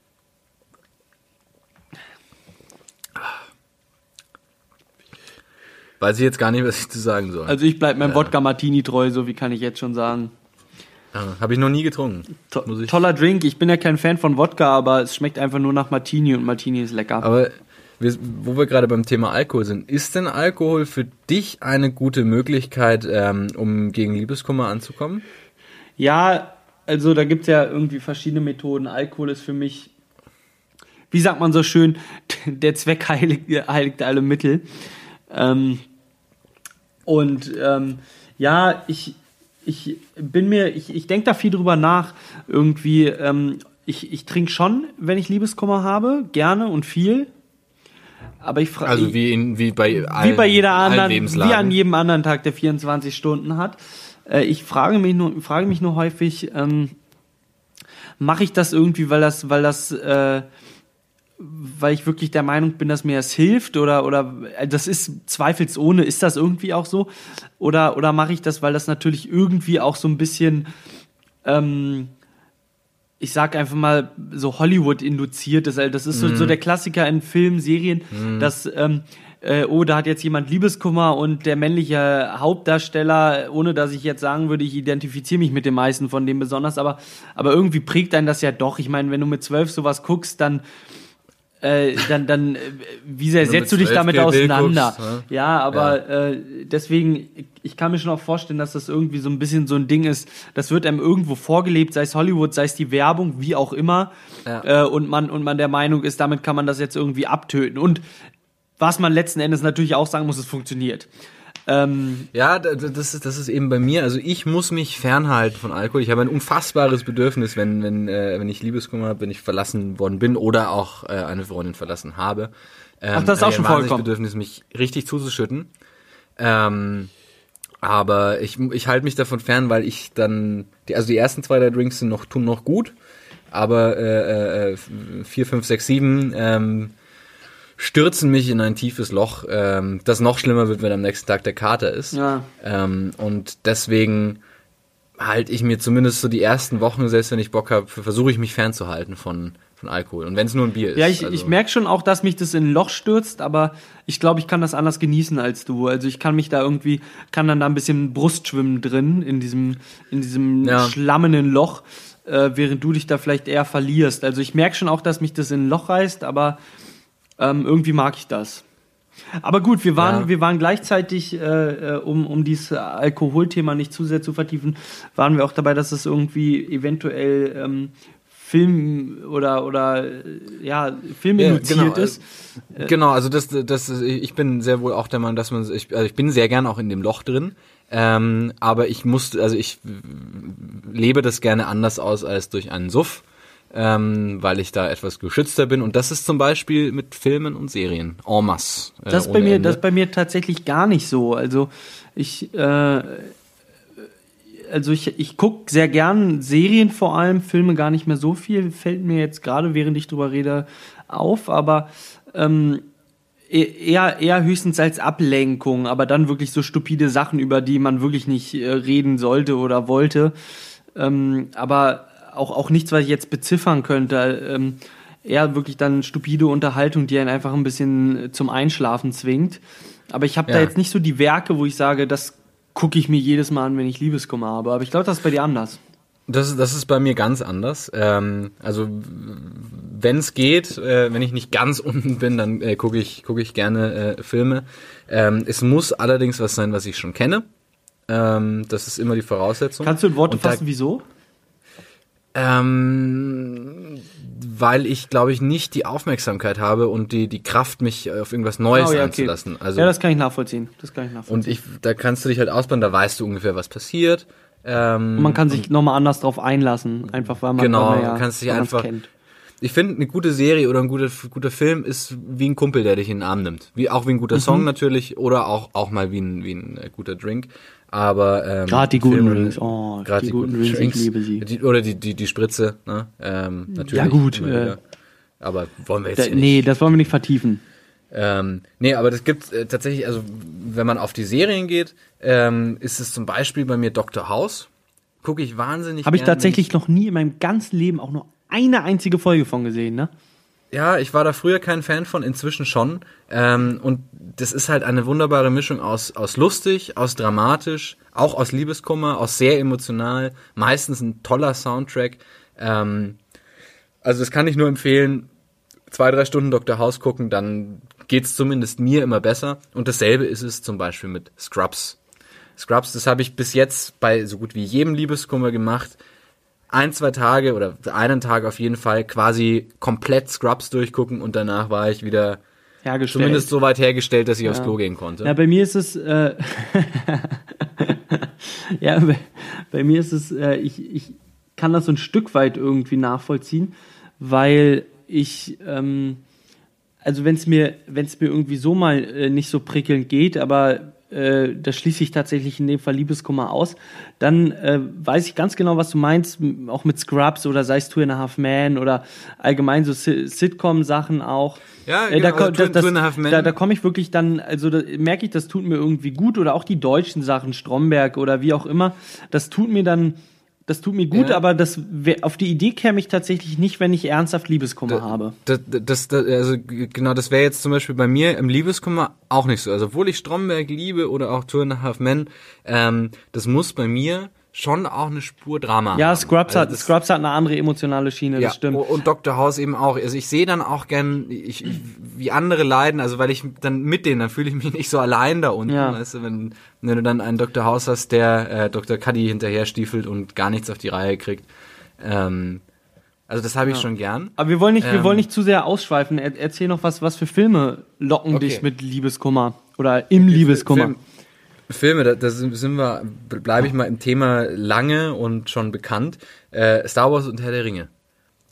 Weiß ich jetzt gar nicht, was ich zu sagen soll. Also ich bleib meinem Wodka Martini treu, so wie kann ich jetzt schon sagen. Habe ich noch nie getrunken. To toller Drink. Ich bin ja kein Fan von Wodka, aber es schmeckt einfach nur nach Martini und Martini ist lecker. Aber wir, wo wir gerade beim Thema Alkohol sind, ist denn Alkohol für dich eine gute Möglichkeit, ähm, um gegen Liebeskummer anzukommen? Ja, also da gibt's ja irgendwie verschiedene Methoden. Alkohol ist für mich, wie sagt man so schön, <laughs> der Zweck heiligt, heiligt alle Mittel. Ähm, und ähm, ja, ich, ich bin mir, ich, ich denke da viel drüber nach. Irgendwie, ähm, ich, ich trinke schon, wenn ich Liebeskummer habe, gerne und viel. Aber ich frage. Also wie, in, wie bei allen, wie bei jeder anderen, wie an jedem anderen Tag, der 24 Stunden hat. Äh, ich frage mich nur, frage mich nur häufig, ähm, mache ich das irgendwie, weil das, weil das, äh, weil ich wirklich der Meinung bin, dass mir das hilft oder oder äh, das ist zweifelsohne, ist das irgendwie auch so oder oder mache ich das, weil das natürlich irgendwie auch so ein bisschen ähm, ich sag einfach mal, so Hollywood induziert ist. Also das ist so, so der Klassiker in Filmen, Serien, dass, ähm, äh, oh, da hat jetzt jemand Liebeskummer und der männliche Hauptdarsteller, ohne dass ich jetzt sagen würde, ich identifiziere mich mit den meisten von dem besonders, aber, aber irgendwie prägt einen das ja doch. Ich meine, wenn du mit zwölf sowas guckst, dann äh, dann, dann, äh, wie sehr setzt du dich 12 damit Bill auseinander? guckst, ne? Ja, aber Äh, deswegen, ich kann mir schon auch vorstellen, dass das irgendwie so ein bisschen so ein Ding ist, das wird einem irgendwo vorgelebt, sei es Hollywood, sei es die Werbung, wie auch immer. Ja. Äh, und man, und man der Meinung ist, damit kann man das jetzt irgendwie abtöten. Und was man letzten Endes natürlich auch sagen muss, es funktioniert. Ähm, Ja, da- da- das ist, das ist eben bei mir. Also ich muss mich fernhalten von Alkohol. Ich habe ein unfassbares Bedürfnis, wenn, wenn, äh, wenn ich Liebeskummer habe, wenn ich verlassen worden bin oder auch äh, eine Freundin verlassen habe. Ähm, Ach, das ist auch schon vorgekommen. Bedürfnis, mich richtig zuzuschütten. Ähm, aber ich, ich halte mich davon fern, weil ich dann, die, also die ersten zwei der Drinks sind noch, tun noch gut, aber äh, äh, vier, fünf, sechs, sieben ähm, stürzen mich in ein tiefes Loch, ähm, das noch schlimmer wird, wenn am nächsten Tag der Kater ist. Ja. Ähm, und deswegen halte ich mir zumindest so die ersten Wochen, selbst wenn ich Bock habe, versuche ich mich fernzuhalten von, von Alkohol. Und wenn es nur ein Bier ist. ja, ich, also, ich merke schon auch, dass mich das in ein Loch stürzt, aber ich glaube, ich kann das anders genießen als du. Also ich kann mich da irgendwie, kann dann da ein bisschen Brustschwimmen drin, in diesem, in diesem Ja. schlammenden Loch, äh, während du dich da vielleicht eher verlierst. Also ich merke schon auch, dass mich das in ein Loch reißt, aber ähm, irgendwie mag ich das. Aber gut, wir waren, Ja. wir waren gleichzeitig, äh, äh, um, um dieses Alkoholthema nicht zu sehr zu vertiefen, waren wir auch dabei, dass es irgendwie eventuell ähm, Film oder oder äh, ja, filminduziert genau, ist. Genau, also das, das, ich bin sehr wohl auch der Meinung, dass man, ich, also ich bin sehr gern auch in dem Loch drin, ähm, aber ich muss, also ich lebe das gerne anders aus als durch einen Suff, ähm, weil ich da etwas geschützter bin und das ist zum Beispiel mit Filmen und Serien en masse. äh, Das bei mir, Ende. das bei mir tatsächlich gar nicht so. Also ich, äh, also ich, ich gucke sehr gern Serien vor allem, Filme gar nicht mehr so viel, fällt mir jetzt gerade, während ich drüber rede, auf, aber ähm, e- eher, eher höchstens als Ablenkung, aber dann wirklich so stupide Sachen, über die man wirklich nicht äh, reden sollte oder wollte. Ähm, aber auch, auch nichts, was ich jetzt beziffern könnte. Ähm, eher wirklich dann stupide Unterhaltung, die einen einfach ein bisschen zum Einschlafen zwingt. Aber ich habe da Ja. jetzt nicht so die Werke, wo ich sage, das gucke ich mir jedes Mal an, wenn ich Liebeskummer habe. Aber ich glaube, das ist bei dir anders. Das, das ist bei mir ganz anders. Ähm, also wenn es geht, äh, wenn ich nicht ganz <laughs> unten bin, dann äh, gucke ich, guck ich gerne äh, Filme. Ähm, es muss allerdings was sein, was ich schon kenne. Ähm, das ist immer die Voraussetzung. Kannst du in Worte da- fassen, wieso? Ähm, weil ich, glaube ich, nicht die Aufmerksamkeit habe und die, die Kraft, mich auf irgendwas Neues Oh, ja, okay. einzulassen. Also ja, das kann ich nachvollziehen. Das kann ich nachvollziehen. und ich, da kannst du dich halt ausbauen, da weißt du ungefähr, was passiert. Ähm, Und man kann sich nochmal anders drauf einlassen, einfach weil man, Genau, ja, du kannst dich einfach- kennt. ich finde, eine gute Serie oder ein guter, guter Film ist wie ein Kumpel, der dich in den Arm nimmt. Wie, auch wie ein guter Mhm. Song natürlich oder auch, auch mal wie ein, wie ein äh, guter Drink. Aber ähm, Gerade die guten Filme- Drinks, oh, gerade die guten Drinks, ich liebe sie. Die, oder die, die, die Spritze, ne? Ähm, natürlich. Ja, gut, äh. Aber wollen wir jetzt Da, nicht. nee, das wollen wir nicht vertiefen. Ähm, nee, aber das gibt äh, tatsächlich, also wenn man auf die Serien geht, ähm, ist es zum Beispiel bei mir Dr. House. Gucke ich wahnsinnig Habe ich tatsächlich noch nie in meinem ganzen Leben auch nur eine einzige Folge von gesehen, ne? Ja, ich war da früher kein Fan von, inzwischen schon. Ähm, und das ist halt eine wunderbare Mischung aus, aus lustig, aus dramatisch, auch aus Liebeskummer, aus sehr emotional, meistens ein toller Soundtrack. Ähm, also das kann ich nur empfehlen. Zwei, drei Stunden Dr. House gucken, dann geht's zumindest mir immer besser. Und dasselbe ist es zum Beispiel mit Scrubs. Scrubs, das habe ich bis jetzt bei so gut wie jedem Liebeskummer gemacht ein, zwei Tage oder einen Tag auf jeden Fall quasi komplett Scrubs durchgucken und danach war ich wieder zumindest so weit hergestellt, dass ich aufs Klo gehen konnte. Ja, bei mir ist es, äh, <laughs> ja, bei, bei mir ist es, äh, ich, ich kann das so ein Stück weit irgendwie nachvollziehen, weil ich, ähm, also wenn es mir, wenn es mir irgendwie so mal äh, nicht so prickelnd geht, aber äh, da schließe ich tatsächlich in dem Fall Liebeskummer aus, dann äh, weiß ich ganz genau, was du meinst, auch mit Scrubs oder sei es Two and a Half Man oder allgemein so Si- Sitcom-Sachen auch. Ja, Äh, da, genau, also ko- Two- das, Two and a Half Men. da, da komme ich wirklich dann, also da merke ich, das tut mir irgendwie gut oder auch die deutschen Sachen, Stromberg oder wie auch immer, das tut mir dann, das tut mir gut, Ja. aber das auf die Idee käme ich tatsächlich nicht, wenn ich ernsthaft Liebeskummer habe. Das, das, das, also genau, das wäre jetzt zum Beispiel bei mir im Liebeskummer auch nicht so. Also obwohl ich Stromberg liebe oder auch Two and a Half Men, ähm, das muss bei mir schon auch eine Spur Drama Ja. Scrubs, Also hat, Scrubs hat eine andere emotionale Schiene, das stimmt. Und Dr. House eben auch. Also ich sehe dann auch gern, ich, ich, wie andere leiden, also weil ich dann mit denen, dann fühle ich mich <laughs> nicht so allein da unten, Ja. weißt du, wenn, wenn du dann einen Dr. House hast, der äh, Dr. Cuddy hinterher stiefelt und gar nichts auf die Reihe kriegt. Ähm, also das habe ich schon gern. Aber wir wollen nicht, wir Ähm, wollen nicht zu sehr ausschweifen. Er, erzähl noch was, was für Filme locken Okay. dich mit Liebeskummer oder im Liebeskummer. Film, Filme, da, da sind wir, bleibe ich mal im Thema lange und schon bekannt. Äh, Star Wars und Herr der Ringe.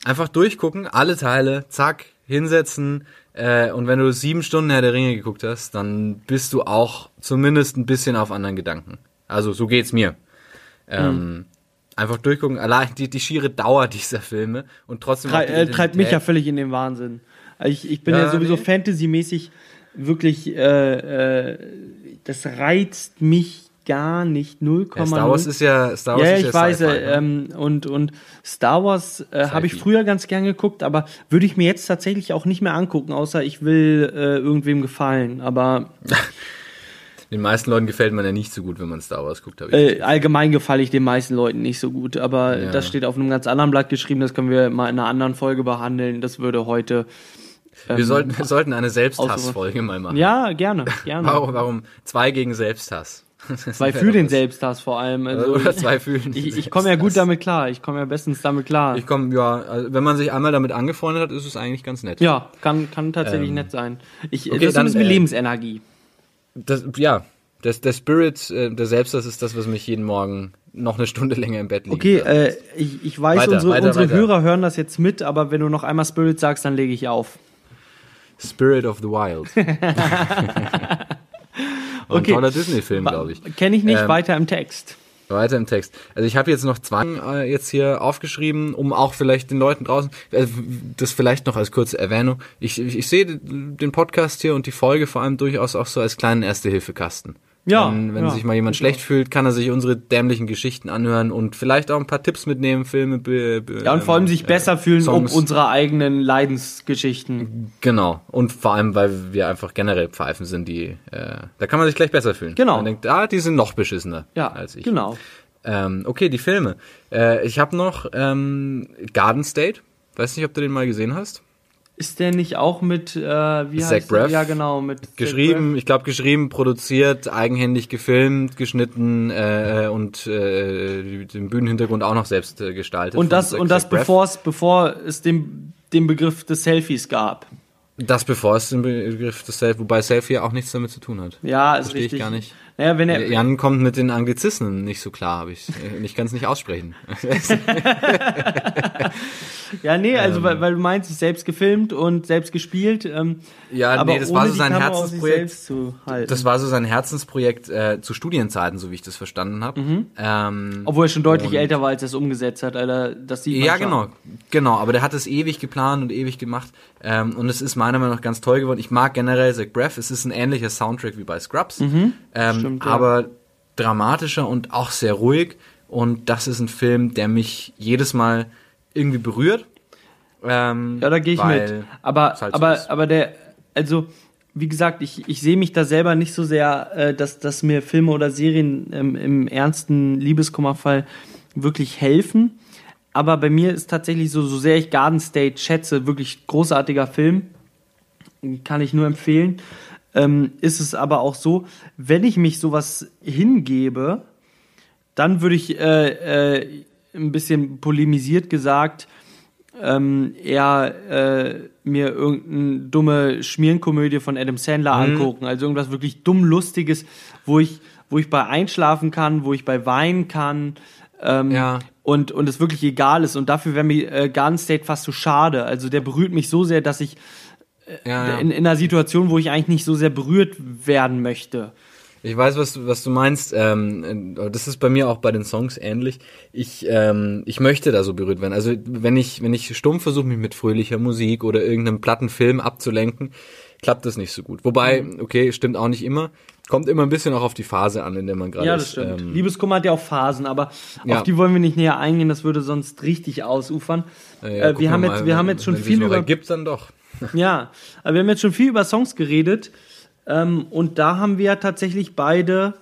Einfach durchgucken, alle Teile, zack, hinsetzen. Äh, und wenn du sieben Stunden Herr der Ringe geguckt hast, dann bist du auch zumindest ein bisschen auf anderen Gedanken. Also so geht's mir. Ähm, Einfach durchgucken, allein die, die schiere Dauer dieser Filme und trotzdem die äh, treibt mich ja völlig in den Wahnsinn. Ich, ich bin ja, Ja, sowieso nee. Fantasy-mäßig wirklich, äh, äh, das reizt mich gar nicht. 0,0. Ja, Star Wars ist ja Star Wars ja, ich ja weiß, äh, ne? ähm, und, und Star Wars äh, habe ich früher ganz gern geguckt, aber würde ich mir jetzt tatsächlich auch nicht mehr angucken, außer ich will äh, irgendwem gefallen. Aber <laughs> Den meisten Leuten gefällt man ja nicht so gut, wenn man Star Wars guckt, habe ich. äh, allgemein gefalle ich den meisten Leuten nicht so gut. Aber Ja. das steht auf einem ganz anderen Blatt geschrieben, das können wir mal in einer anderen Folge behandeln. Das würde heute. Wir, sollten, wir sollten eine Selbsthassfolge mal machen. Ja, gerne, gerne. Warum, warum zwei gegen Selbsthass? Zwei <laughs> für den Selbsthass vor allem. Also Oder zwei fühlen. ich, ich komme ja gut damit klar. Ich komme ja bestens damit klar. Ich komme, ja, also wenn man sich einmal damit angefreundet hat, ist es eigentlich ganz nett. ja, kann, kann tatsächlich Ähm, nett sein. Ich, okay, das ist dann, ein bisschen äh, Lebensenergie. Das, ja, das, der Spirit, äh, der Selbsthass ist das, was mich jeden Morgen noch eine Stunde länger im Bett liegt. Okay, äh, ich, ich weiß, Weiter, unsere, weiter, unsere weiter. Hörer hören das jetzt mit, aber wenn du noch einmal Spirit sagst, dann lege ich auf. Spirit of the Wild. <laughs> Ein Okay. toller Disney-Film, glaube ich. Kenne ich nicht, Ähm, weiter im Text. Weiter im Text. Also ich habe jetzt noch zwei äh, jetzt hier aufgeschrieben, um auch vielleicht den Leuten draußen, äh, das vielleicht noch als kurze Erwähnung. Ich, ich, ich sehe den Podcast hier und die Folge vor allem durchaus auch so als kleinen Erste-Hilfe-Kasten. Ja, Wenn, wenn ja, sich mal jemand schlecht fühlt, kann er sich unsere dämlichen Geschichten anhören und vielleicht auch ein paar Tipps mitnehmen, Filme. Be, be, Ja, und vor allem sich äh, besser fühlen Songs. um unsere eigenen Leidensgeschichten. Genau. Und vor allem, weil wir einfach generell Pfeifen sind, die, äh, da kann man sich gleich besser fühlen. Genau. Man denkt, ah, die sind noch beschissener Ja, als ich. genau. Ähm, okay, die Filme. Äh, ich habe noch ähm, Garden State. Weiß nicht, ob du den mal gesehen hast. Ist der nicht auch mit, äh, wie Zach heißt der? Braff? Ja, genau, mit Geschrieben, ich glaube geschrieben, produziert, eigenhändig gefilmt, geschnitten äh, und äh, den Bühnenhintergrund auch noch selbst äh, gestaltet. Und das, Zach- und das bevor es, bevor es den, den Begriff des Selfies gab. Das bevor es den Begriff des Selfie, wobei Selfie auch nichts damit zu tun hat. Ja, ist Verstehe ich richtig. gar nicht. Naja, wenn er, Jan kommt mit den Anglizismen nicht so klar, habe ich. äh, Ich kann es nicht aussprechen. <laughs> <laughs> Ja, nee, also weil, weil du meinst, selbst gefilmt und selbst gespielt. Ähm, Ja, aber nee, das war so sein Kamera Herzensprojekt. Das war so sein Herzensprojekt äh, zu Studienzeiten, so wie ich das verstanden habe. Ähm, Obwohl er schon deutlich älter war, als er es umgesetzt hat, Alter. Das sieht Ja, schon. genau, genau. Aber der hat es ewig geplant und ewig gemacht. Ähm, und es ist meiner Meinung nach ganz toll geworden. Ich mag generell Zach Braff. Es ist ein ähnlicher Soundtrack wie bei Scrubs. ähm, Stimmt, ja. Aber dramatischer und auch sehr ruhig. Und das ist ein Film, der mich jedes Mal irgendwie berührt. Ähm, Ja, da gehe ich mit. Aber, halt so aber, ist. aber der, also, wie gesagt, ich, ich sehe mich da selber nicht so sehr, äh, dass, dass mir Filme oder Serien ähm, im ernsten Liebeskummerfall wirklich helfen. Aber bei mir ist tatsächlich so, so sehr ich Garden State schätze, wirklich großartiger Film, kann ich nur empfehlen. Ähm, ist es aber auch so, wenn ich mich sowas hingebe, dann würde ich äh, äh, ein bisschen polemisiert gesagt ähm, eher äh, mir irgendeine dumme Schmierenkomödie von Adam Sandler Mhm. angucken. Also irgendwas wirklich dumm Lustiges, wo ich, wo ich bei einschlafen kann, wo ich bei weinen kann. Ähm, Ja. und, und es wirklich egal ist. Und dafür wäre mir äh, Garden State fast zu schade. Also der berührt mich so sehr, dass ich ja, ja. in, in einer Situation, wo ich eigentlich nicht so sehr berührt werden möchte. Ich weiß, was du, was du meinst. Ähm, äh, das ist bei mir auch bei den Songs ähnlich. Ich, ähm, ich möchte da so berührt werden. Also wenn ich, wenn ich stumpf versuche, mich mit fröhlicher Musik oder irgendeinem platten Film abzulenken, klappt das nicht so gut. Wobei, Mhm. okay, stimmt auch nicht immer. Kommt immer ein bisschen auch auf die Phase an, in der man gerade Ja, ist. das stimmt. Ähm, Liebeskummer hat ja auch Phasen, aber Ja. auf die wollen wir nicht näher eingehen, das würde sonst richtig ausufern. ja, äh, gucken wir haben mal, jetzt, wir haben jetzt schon viel über, ergibt, dann doch. <laughs> ja, aber wir haben jetzt schon viel über Songs geredet, ähm, und da haben wir tatsächlich beide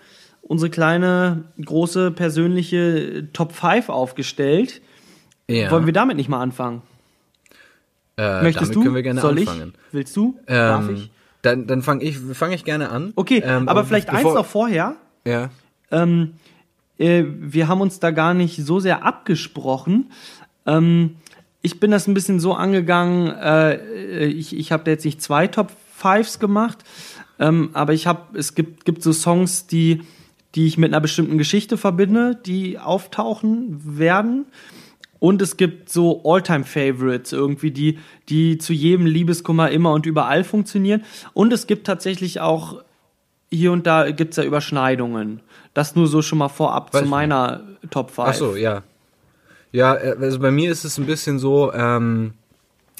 unsere kleine, große, persönliche Top 5 aufgestellt. Ja. Wollen wir damit nicht mal anfangen? äh, Möchtest du? können wir gerne Soll anfangen. ich? Willst du? Darf Ähm, ich? Dann, dann fange ich, fange ich gerne an. Okay, Ähm, aber vielleicht eins noch vorher. Ja. ähm, äh, wir haben uns da gar nicht so sehr abgesprochen. Ähm, ich bin das ein bisschen so angegangen, äh, ich, ich habe da jetzt nicht zwei Top Fives gemacht, ähm, aber ich habe, es gibt, gibt so Songs, die, die ich mit einer bestimmten Geschichte verbinde, die auftauchen werden. Und es gibt so All-Time-Favorites irgendwie, die, die zu jedem Liebeskummer immer und überall funktionieren. Und es gibt tatsächlich auch hier und da gibt's ja Überschneidungen. Das nur so schon mal vorab Weiß zu meiner Top 5. Ach so, ja. Ja, äh, also bei mir ist es ein bisschen so, ähm,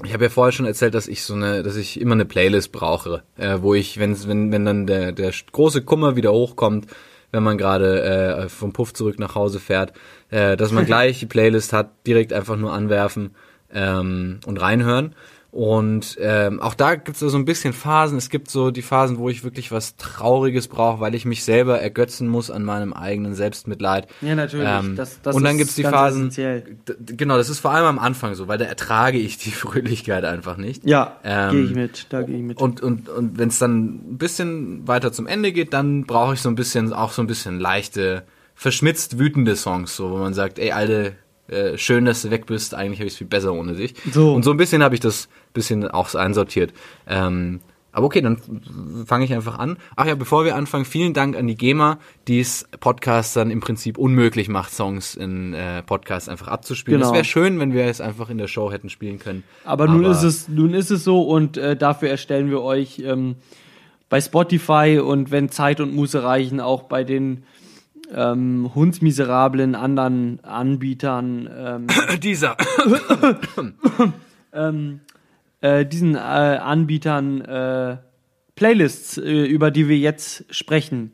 ich habe ja vorher schon erzählt, dass ich so eine, dass ich immer eine Playlist brauche, äh, wo ich, wenn, wenn, wenn dann der, der große Kummer wieder hochkommt, wenn man gerade äh, vom Puff zurück nach Hause fährt, äh, dass man <laughs> gleich die Playlist hat, direkt einfach nur anwerfen ähm, und reinhören. Und ähm, auch da gibt es so ein bisschen Phasen. Es gibt so die Phasen, wo ich wirklich was Trauriges brauche, weil ich mich selber ergötzen muss an meinem eigenen Selbstmitleid. Ja, natürlich. Ähm, das, das und dann ist gibt's die Phasen, Genau, das ist vor allem am Anfang so, weil da ertrage ich die <laughs> Fröhlichkeit einfach nicht. Ja, Ähm, gehe ich mit. Da gehe ich mit. Und, und, und wenn es dann ein bisschen weiter zum Ende geht, dann brauche ich so ein bisschen, auch so ein bisschen leichte, verschmitzt wütende Songs, so, wo man sagt, ey, Alte, äh, schön, dass du weg bist, eigentlich habe ich es viel besser ohne dich. So. Und so ein bisschen habe ich das bisschen auch so einsortiert. Ähm, aber okay, dann fange ich einfach an. Ach ja, bevor wir anfangen, vielen Dank an die GEMA, die es Podcastern im Prinzip unmöglich macht, Songs in äh, Podcasts einfach abzuspielen. Genau. Es wäre schön, wenn wir es einfach in der Show hätten spielen können. aber, nun ist es, nun ist es so und äh, dafür erstellen wir euch ähm, bei Spotify und wenn Zeit und Muße reichen, auch bei den ähm, hundsmiserablen anderen Anbietern ähm, <coughs> dieser. <coughs> <coughs> äh, diesen äh, Anbietern äh, Playlists, äh, über die wir jetzt sprechen.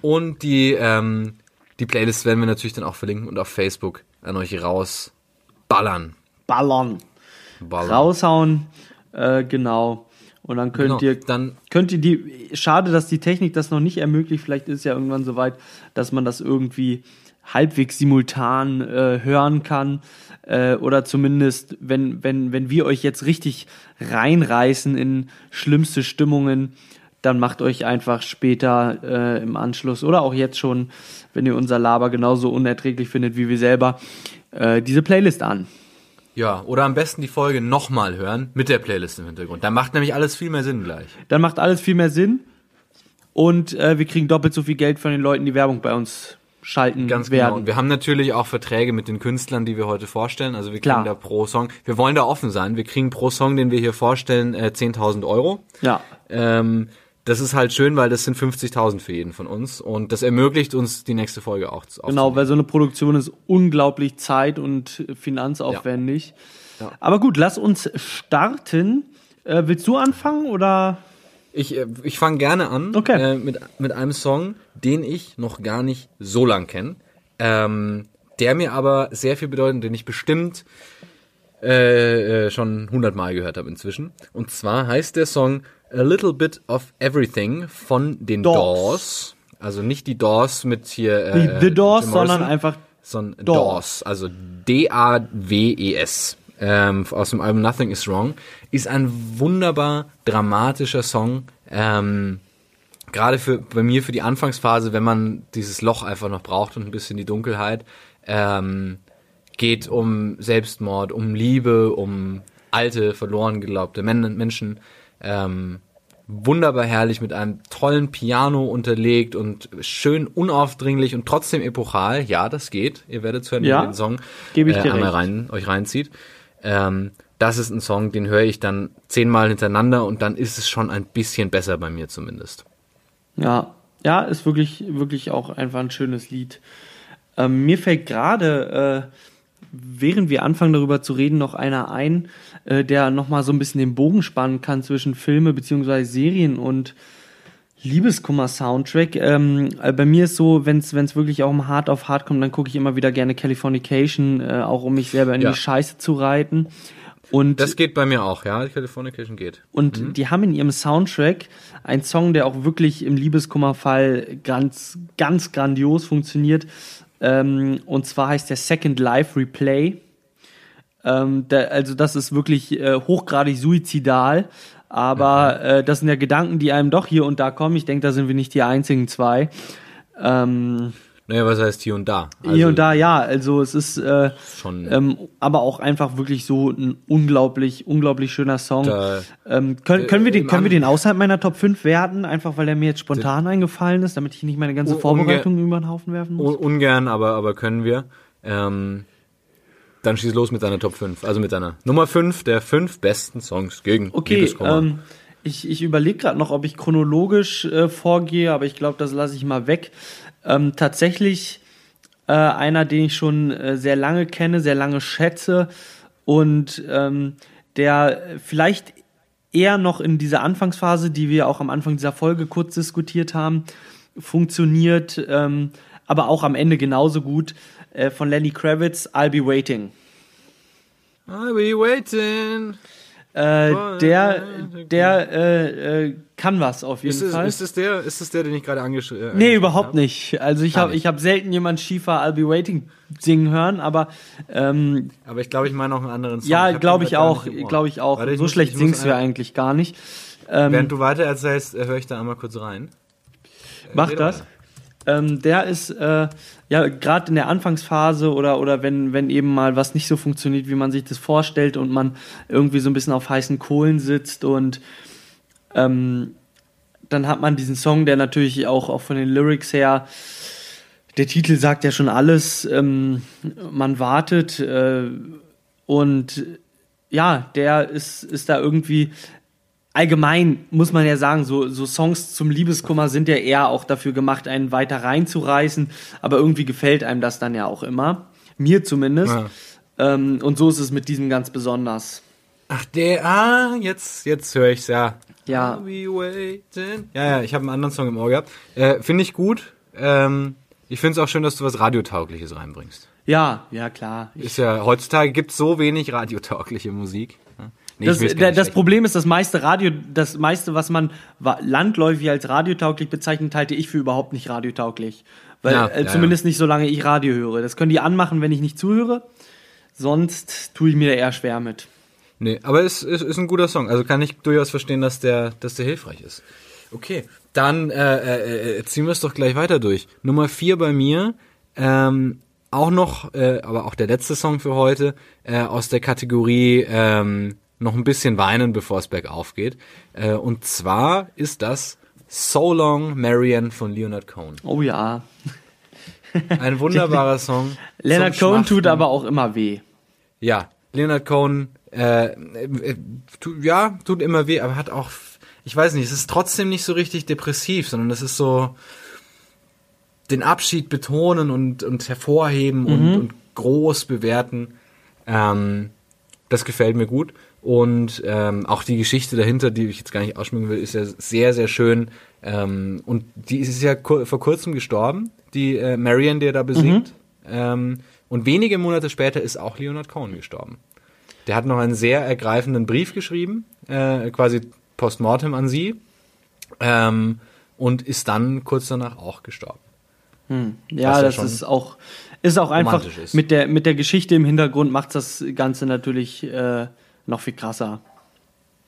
Und die, ähm, die Playlist werden wir natürlich dann auch verlinken und auf Facebook an euch rausballern. Ballern. Ballern. Raushauen, äh, genau. Und dann könnt Genau, ihr dann könnt ihr die. Schade, dass die Technik das noch nicht ermöglicht. Vielleicht ist ja irgendwann so weit, dass man das irgendwie halbwegs simultan äh, hören kann. Äh, oder zumindest, wenn, wenn, wenn wir euch jetzt richtig reinreißen in schlimmste Stimmungen, dann macht euch einfach später äh, im Anschluss oder auch jetzt schon, wenn ihr unser Laber genauso unerträglich findet wie wir selber, äh, diese Playlist an. Ja, oder am besten die Folge nochmal hören mit der Playlist im Hintergrund. Da macht nämlich alles viel mehr Sinn gleich. Dann macht alles viel mehr Sinn und äh, wir kriegen doppelt so viel Geld von den Leuten, die Werbung bei uns schalten Ganz genau. werden. Und wir haben natürlich auch Verträge mit den Künstlern, die wir heute vorstellen. Also wir kriegen Klar. da pro Song, wir wollen da offen sein. Wir kriegen pro Song, den wir hier vorstellen, äh, 10.000 Euro. ja, Ähm, das ist halt schön, weil das sind 50.000 für jeden von uns. Und das ermöglicht uns, die nächste Folge auch zu genau, weil so eine Produktion ist unglaublich zeit- und finanzaufwendig. Ja. Aber gut, lass uns starten. Äh, willst du anfangen oder? Ich, äh, ich fange gerne an Okay. äh, mit, mit einem Song, den ich noch gar nicht so lang kenne, ähm, der mir aber sehr viel bedeutet, den ich bestimmt äh, äh, schon hundertmal gehört habe inzwischen. Und zwar heißt der Song A Little Bit of Everything von den Doors. Doors. Also nicht die Doors mit hier äh, The Doors, sondern einfach sondern Doors. Doors, also D-A-W-E-S, ähm, aus dem Album Nothing Is Wrong, ist ein wunderbar dramatischer Song. Ähm, Gerade für bei mir für die Anfangsphase, wenn man dieses Loch einfach noch braucht und ein bisschen die Dunkelheit, ähm, geht um Selbstmord, um Liebe, um alte, verloren geglaubte Men Menschen. Ähm, wunderbar herrlich mit einem tollen Piano unterlegt und schön unaufdringlich und trotzdem epochal. Ja, das geht. Ihr werdet hören, wenn Ja, ihr den Song äh, einmal rein, euch reinzieht. Ähm, das ist ein Song, den höre ich dann zehnmal hintereinander und dann ist es schon ein bisschen besser bei mir zumindest. Ja, ja, ist wirklich, wirklich auch einfach ein schönes Lied. Ähm, mir fällt gerade, äh, während wir anfangen darüber zu reden, noch einer ein, äh, der nochmal so ein bisschen den Bogen spannen kann zwischen Filme bzw. Serien und Liebeskummer-Soundtrack. Ähm, äh, bei mir ist so, wenn es wirklich auch um Hard auf Hard kommt, dann gucke ich immer wieder gerne Californication, äh, auch um mich selber in Ja. die Scheiße zu reiten. Und Das geht bei mir auch, ja. Californication geht. und die haben in ihrem Soundtrack einen Song, der auch wirklich im Liebeskummerfall ganz, ganz grandios funktioniert. Ähm, und zwar heißt der Second Life Replay. Ähm, der, also das ist wirklich äh, hochgradig suizidal. Aber äh, das sind ja Gedanken, die einem doch hier und da kommen. Ich denke, da sind wir nicht die einzigen zwei. Ähm, Naja, was heißt hier und da? Also hier und da, ja. Also es ist äh, Schon, ähm, aber auch einfach wirklich so ein unglaublich, unglaublich schöner Song. Da- ähm, können, können, wir den, können wir den außerhalb meiner Top 5 werten, einfach weil der mir jetzt spontan eingefallen ist, damit ich nicht meine ganze Un- Vorbereitung über den Haufen werfen muss? Un ungern, aber, aber können wir. Ähm, dann schieß los mit deiner Top 5. Also mit deiner Nummer 5 der fünf besten Songs gegen Okay, ähm, ich, ich überlege gerade noch, ob ich chronologisch äh, vorgehe, aber ich glaube, das lasse ich mal weg. Ähm, tatsächlich äh, einer, den ich schon äh, sehr lange kenne, sehr lange schätze und ähm, der vielleicht eher noch in dieser Anfangsphase, die wir auch am Anfang dieser Folge kurz diskutiert haben, funktioniert, ähm, aber auch am Ende genauso gut äh, von Lenny Kravitz, I'll Be Waiting. I'll be waiting. Äh, der, der äh, äh, kann was auf jeden Ist es, Fall. ist es der, ist es der, den ich gerade angeschrieben habe? nee, überhaupt nicht. Also ich habe ich hab selten jemand Schiefer I'll Be Waiting singen hören, aber ähm, Aber ich glaube, ich meine auch einen anderen Song. ja, hab glaube ich grad gar auch, glaube ich auch. Warte, ich so muss- schlecht ich singst du ja eigentlich gar nicht. Ähm, Während du weiter erzählst, äh, höre ich da einmal kurz rein. Mach das. Ähm, der ist äh, ja gerade in der Anfangsphase oder oder wenn wenn eben mal was nicht so funktioniert, wie man sich das vorstellt und man irgendwie so ein bisschen auf heißen Kohlen sitzt und ähm, dann hat man diesen Song, der natürlich auch auch von den Lyrics her der Titel sagt ja schon alles. Ähm, man wartet äh, und ja, der ist ist da irgendwie allgemein muss man ja sagen, so, so Songs zum Liebeskummer sind ja eher auch dafür gemacht, einen weiter reinzureißen, aber irgendwie gefällt einem das dann ja auch immer. Mir zumindest. Ja. Ähm, und so ist es mit diesem ganz besonders. Ach, der, ah, jetzt, jetzt höre ich's, ja. Ja. Ja, ja, ich habe einen anderen Song im Ohr gehabt. Äh, finde ich gut. Ähm, ich finde es auch schön, dass du was Radiotaugliches reinbringst. Ja, ja, klar. Ist ja, heutzutage gibt so wenig radiotaugliche Musik. Ja. Nee, das, nicht das Problem ist, das meiste Radio, das meiste, was man landläufig als radiotauglich bezeichnet, halte ich für überhaupt nicht radiotauglich. Weil, Ja, äh, ja, zumindest nicht solange ich Radio höre. Das können die anmachen, wenn ich nicht zuhöre. Sonst tue ich mir da eher schwer mit. Nee, aber es ist, ist ein guter Song. Also kann ich durchaus verstehen, dass der, dass der hilfreich ist. Okay, dann äh, äh, äh, ziehen wir es doch gleich weiter durch. Nummer vier bei mir, ähm, auch noch, äh, aber auch der letzte Song für heute, äh, aus der Kategorie ähm, noch ein bisschen weinen, bevor es bergauf geht. Äh, und zwar ist das So Long Marianne von Leonard Cohen. Oh ja. Ein wunderbarer <laughs> Song. Leonard Cohen tut aber auch immer weh. Ja, Leonard Cohen, äh, äh, tu, ja, tut immer weh, aber hat auch, ich weiß nicht, es ist trotzdem nicht so richtig depressiv, sondern es ist so den Abschied betonen und, und hervorheben und, und groß bewerten. Ähm, das gefällt mir gut. Und ähm, auch die Geschichte dahinter, die ich jetzt gar nicht ausschmücken will, ist ja sehr, sehr schön. Ähm, und die ist ja kur vor kurzem gestorben, die äh, Marion, die er da besingt. Ähm, und wenige Monate später ist auch Leonard Cohen gestorben. Der hat noch einen sehr ergreifenden Brief geschrieben, äh, quasi postmortem an sie. Ähm, und ist dann kurz danach auch gestorben. Ja, Was ja das ist auch, ist auch einfach ist. mit der mit der Geschichte im Hintergrund macht das Ganze natürlich äh, noch viel krasser.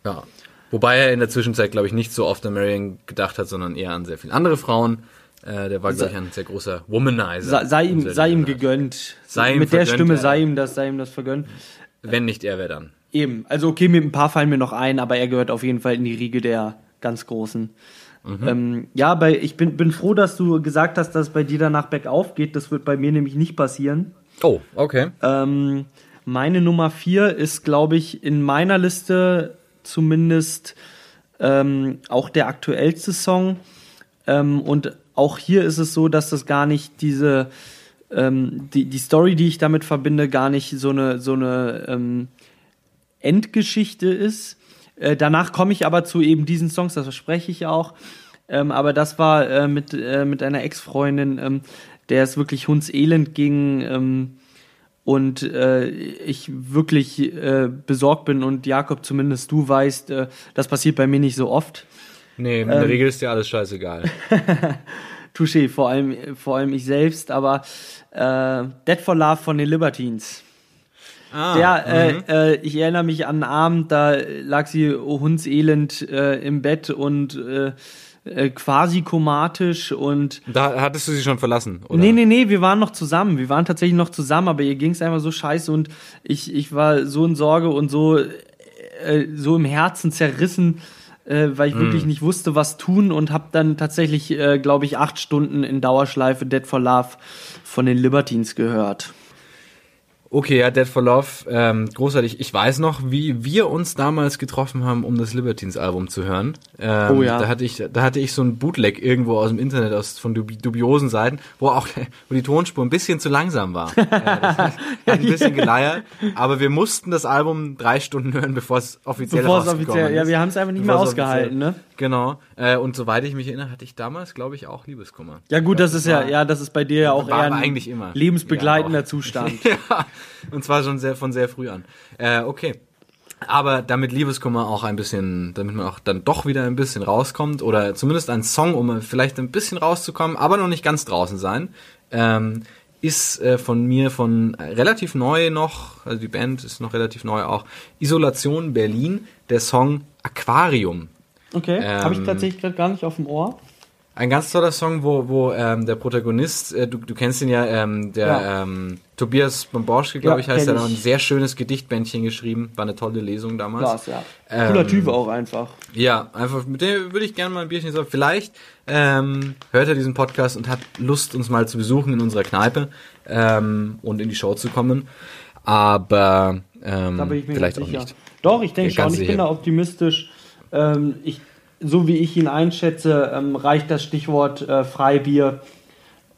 Ja. Wobei er in der Zwischenzeit, glaube ich, nicht so oft an Marion gedacht hat, sondern eher an sehr viele andere Frauen. Äh, der war, glaube ich, ein sehr großer Womanizer. Sei, sei ihm sei ihm gegönnt. Sei ihm mit der Stimme sei ihm das sei ihm das vergönnt. Wenn nicht er, wer dann? Eben, also okay, mit ein paar fallen mir noch ein, aber er gehört auf jeden Fall in die Riege der ganz Großen. Mhm. Ähm, ja, bei, ich bin, bin froh, dass du gesagt hast, dass es bei dir danach bergauf geht. Das wird bei mir nämlich nicht passieren. Oh, okay. Ähm, meine Nummer vier ist, glaube ich, in meiner Liste zumindest ähm, auch der aktuellste Song. Ähm, und auch hier ist es so, dass das gar nicht diese, ähm, die, die Story, die ich damit verbinde, gar nicht so eine, so eine ähm, Endgeschichte ist. Äh, danach komme ich aber zu eben diesen Songs, das verspreche ich auch. Ähm, aber das war äh, mit, äh, mit einer Ex-Freundin, ähm, der es wirklich hundselend ging. Ähm, und äh, ich wirklich äh, besorgt bin und Jakob, zumindest du weißt, äh, das passiert bei mir nicht so oft. Nee, in Ähm. der Regel ist dir alles scheißegal. <laughs> Touché, vor allem, vor allem ich selbst, aber äh, Dead for Love von den Libertines. Ah, Der, äh, äh, ich erinnere mich an einen Abend, da lag sie hundselend äh, im Bett und äh, äh, quasi komatisch und da hattest du sie schon verlassen, oder? Nee, nee, nee, wir waren noch zusammen. Wir waren tatsächlich noch zusammen, aber ihr ging es einfach so scheiße und ich, ich war so in Sorge und so, äh, so im Herzen zerrissen, äh, weil ich wirklich nicht wusste, was tun und habe dann tatsächlich, äh, glaube ich, acht Stunden in Dauerschleife Dead for Love von den Libertines gehört. Okay, ja, Dead for Love, ähm, großartig. Ich weiß noch, wie wir uns damals getroffen haben, um das Libertines-Album zu hören. Ähm, Oh ja. Da hatte ich, da hatte ich so ein Bootleg irgendwo aus dem Internet, aus von dubi dubiosen Seiten, wo auch, <laughs> wo die Tonspur ein bisschen zu langsam war. äh, das hat <laughs> ein bisschen geleiert, aber wir mussten das Album drei Stunden hören, bevor es offiziell Bevor es offiziell, ja, ist. wir haben es einfach nicht mehr ausgehalten, ne? Genau. Äh, und soweit ich mich erinnere, hatte ich damals, glaube ich, auch Liebeskummer. Ja gut, das ist ja, ja, das ist bei dir ja auch eher ein eigentlich immer. lebensbegleitender Ja. Zustand. <laughs> ja, und zwar schon sehr von sehr früh an. Äh, okay. Aber damit Liebeskummer auch ein bisschen, damit man auch dann doch wieder ein bisschen rauskommt oder zumindest ein Song, um vielleicht ein bisschen rauszukommen, aber noch nicht ganz draußen sein, ähm, ist äh, von mir von relativ neu noch, also die Band ist noch relativ neu auch, Isolation Berlin, der Song Aquarium. Okay, Ähm, habe ich tatsächlich gerade gar nicht auf dem Ohr. Ein ganz toller Song, wo, wo ähm, der Protagonist, äh, du, du kennst ihn ja, ähm, der Ja. Ähm, Tobias Bomborschke, glaube Ja, ich, heißt er, hat ein sehr schönes Gedichtbändchen geschrieben. War eine tolle Lesung damals. Krass, ja. Cooler Ähm, Typ auch einfach. Ja, einfach mit dem würde ich gerne mal ein Bierchen sagen. Vielleicht ähm, hört er diesen Podcast und hat Lust, uns mal zu besuchen in unserer Kneipe ähm, und in die Show zu kommen. Aber ähm, vielleicht auch nicht. Doch, ich denke schon, ich bin da optimistisch. Ähm, ich, so wie ich ihn einschätze, ähm, reicht das Stichwort äh, Freibier,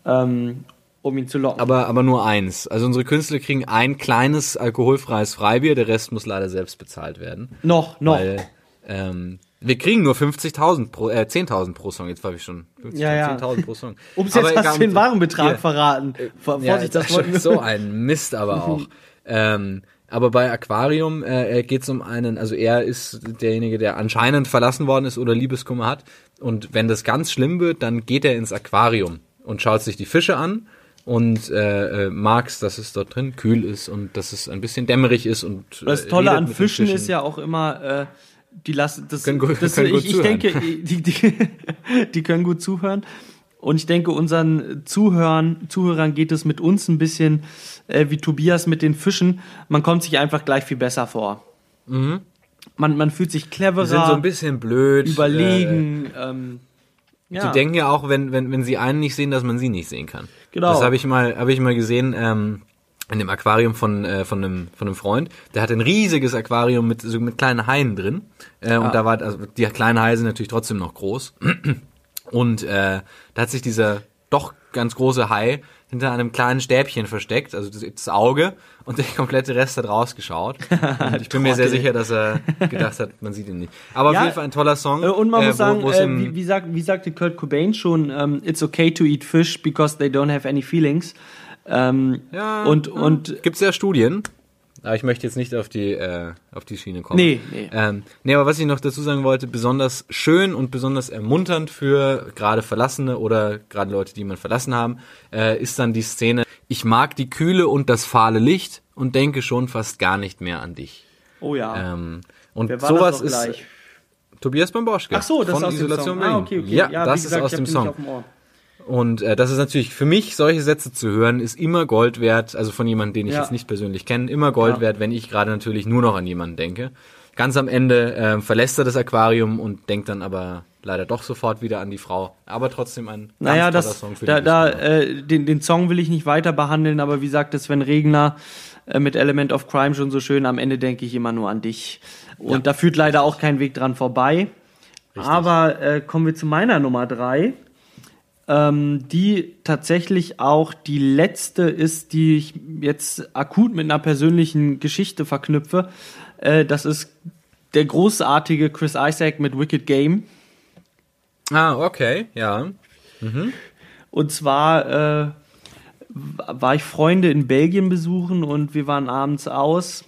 ähm, um ihn zu locken. Aber, aber nur eins. Also unsere Künstler kriegen ein kleines alkoholfreies Freibier, der Rest muss leider selbst bezahlt werden. noch, noch. Weil ähm, wir kriegen nur 50.000 pro, äh, 10.000 pro Song. Jetzt habe ich schon 50.000 Ja, ja. 10.000 pro Song. <laughs> Aber jetzt hast egal, du den Warenbetrag hier. verraten. Vor- Ja, Vorsicht, das ist wollten wir. so ein Mist aber auch. <laughs> ähm, aber bei Aquarium äh, geht es um einen, also er ist derjenige, der anscheinend verlassen worden ist oder Liebeskummer hat. Und wenn das ganz schlimm wird, dann geht er ins Aquarium und schaut sich die Fische an und äh, äh, mag's, dass es dort drin kühl ist und dass es ein bisschen dämmerig ist und Das äh, Tolle redet an den Fischen ist ja auch immer, äh, die lassen das, Können das können ich, ich denke, die, die, <laughs> die können gut zuhören. Und ich denke, unseren Zuhörern, Zuhörern geht es mit uns ein bisschen äh, wie Tobias mit den Fischen. Man kommt sich einfach gleich viel besser vor. Man, man fühlt sich cleverer, Mhm. sind so ein bisschen blöd. überlegen. ähm, Ja. Die denken ja auch, wenn, wenn, wenn sie einen nicht sehen, dass man sie nicht sehen kann. Genau. Das habe ich mal, habe ich mal gesehen, ähm, in dem Aquarium von, äh, von, einem, von einem Freund. Der hatte ein riesiges Aquarium mit, so mit kleinen Haien drin. Äh, und da war, also die kleinen Haie sind natürlich trotzdem noch groß. Und äh, da hat sich dieser doch ganz große Hai hinter einem kleinen Stäbchen versteckt, also das, das Auge, und der komplette Rest hat rausgeschaut. <laughs> Und ich bin mir sehr sicher, dass er gedacht hat, man sieht ihn nicht. Aber auf Ja, jeden Fall ein toller Song. Äh, Und man äh, muss wo- sagen, äh, wie, wie, sagt, wie sagte Kurt Cobain schon, ähm, it's okay to eat fish because they don't have any feelings. Ähm, Ja, und, und Gibt's ja Studien. Aber ich möchte jetzt nicht auf die, äh, auf die Schiene kommen. Nee, nee. Ähm, nee, aber was ich noch dazu sagen wollte, besonders schön und besonders ermunternd für gerade Verlassene oder gerade Leute, die man verlassen haben, äh, ist dann die Szene, ich mag die Kühle und das fahle Licht und denke schon fast gar nicht mehr an dich. oh ja. Ähm, und sowas ist gleich? Tobias Bamboschke. Ach so, das von ist aus dem Isolation Song. Ah, okay, okay. Ja, wie das gesagt, ist aus dem Song. Und äh, das ist natürlich für mich, solche Sätze zu hören, ist immer Gold wert, also von jemandem, den ich Ja. jetzt nicht persönlich kenne, immer Gold Ja. wert, wenn ich gerade natürlich nur noch an jemanden denke. Ganz am Ende äh, verlässt er das Aquarium und denkt dann aber leider doch sofort wieder an die Frau. Aber trotzdem ein Naja, das, Song für da, die da, äh, den, den Song will ich nicht weiter behandeln, aber wie sagt es Sven Regner äh, mit Element of Crime schon so schön, am Ende denke ich immer nur an dich. Und da führt leider auch kein Weg dran vorbei. Aber äh, kommen wir zu meiner Nummer drei, ähm, die tatsächlich auch die letzte ist, die ich jetzt akut mit einer persönlichen Geschichte verknüpfe. Äh, das ist der großartige Chris Isaac mit Wicked Game. Ah, okay, ja. Und zwar äh, war ich Freunde in Belgien besuchen und wir waren abends aus.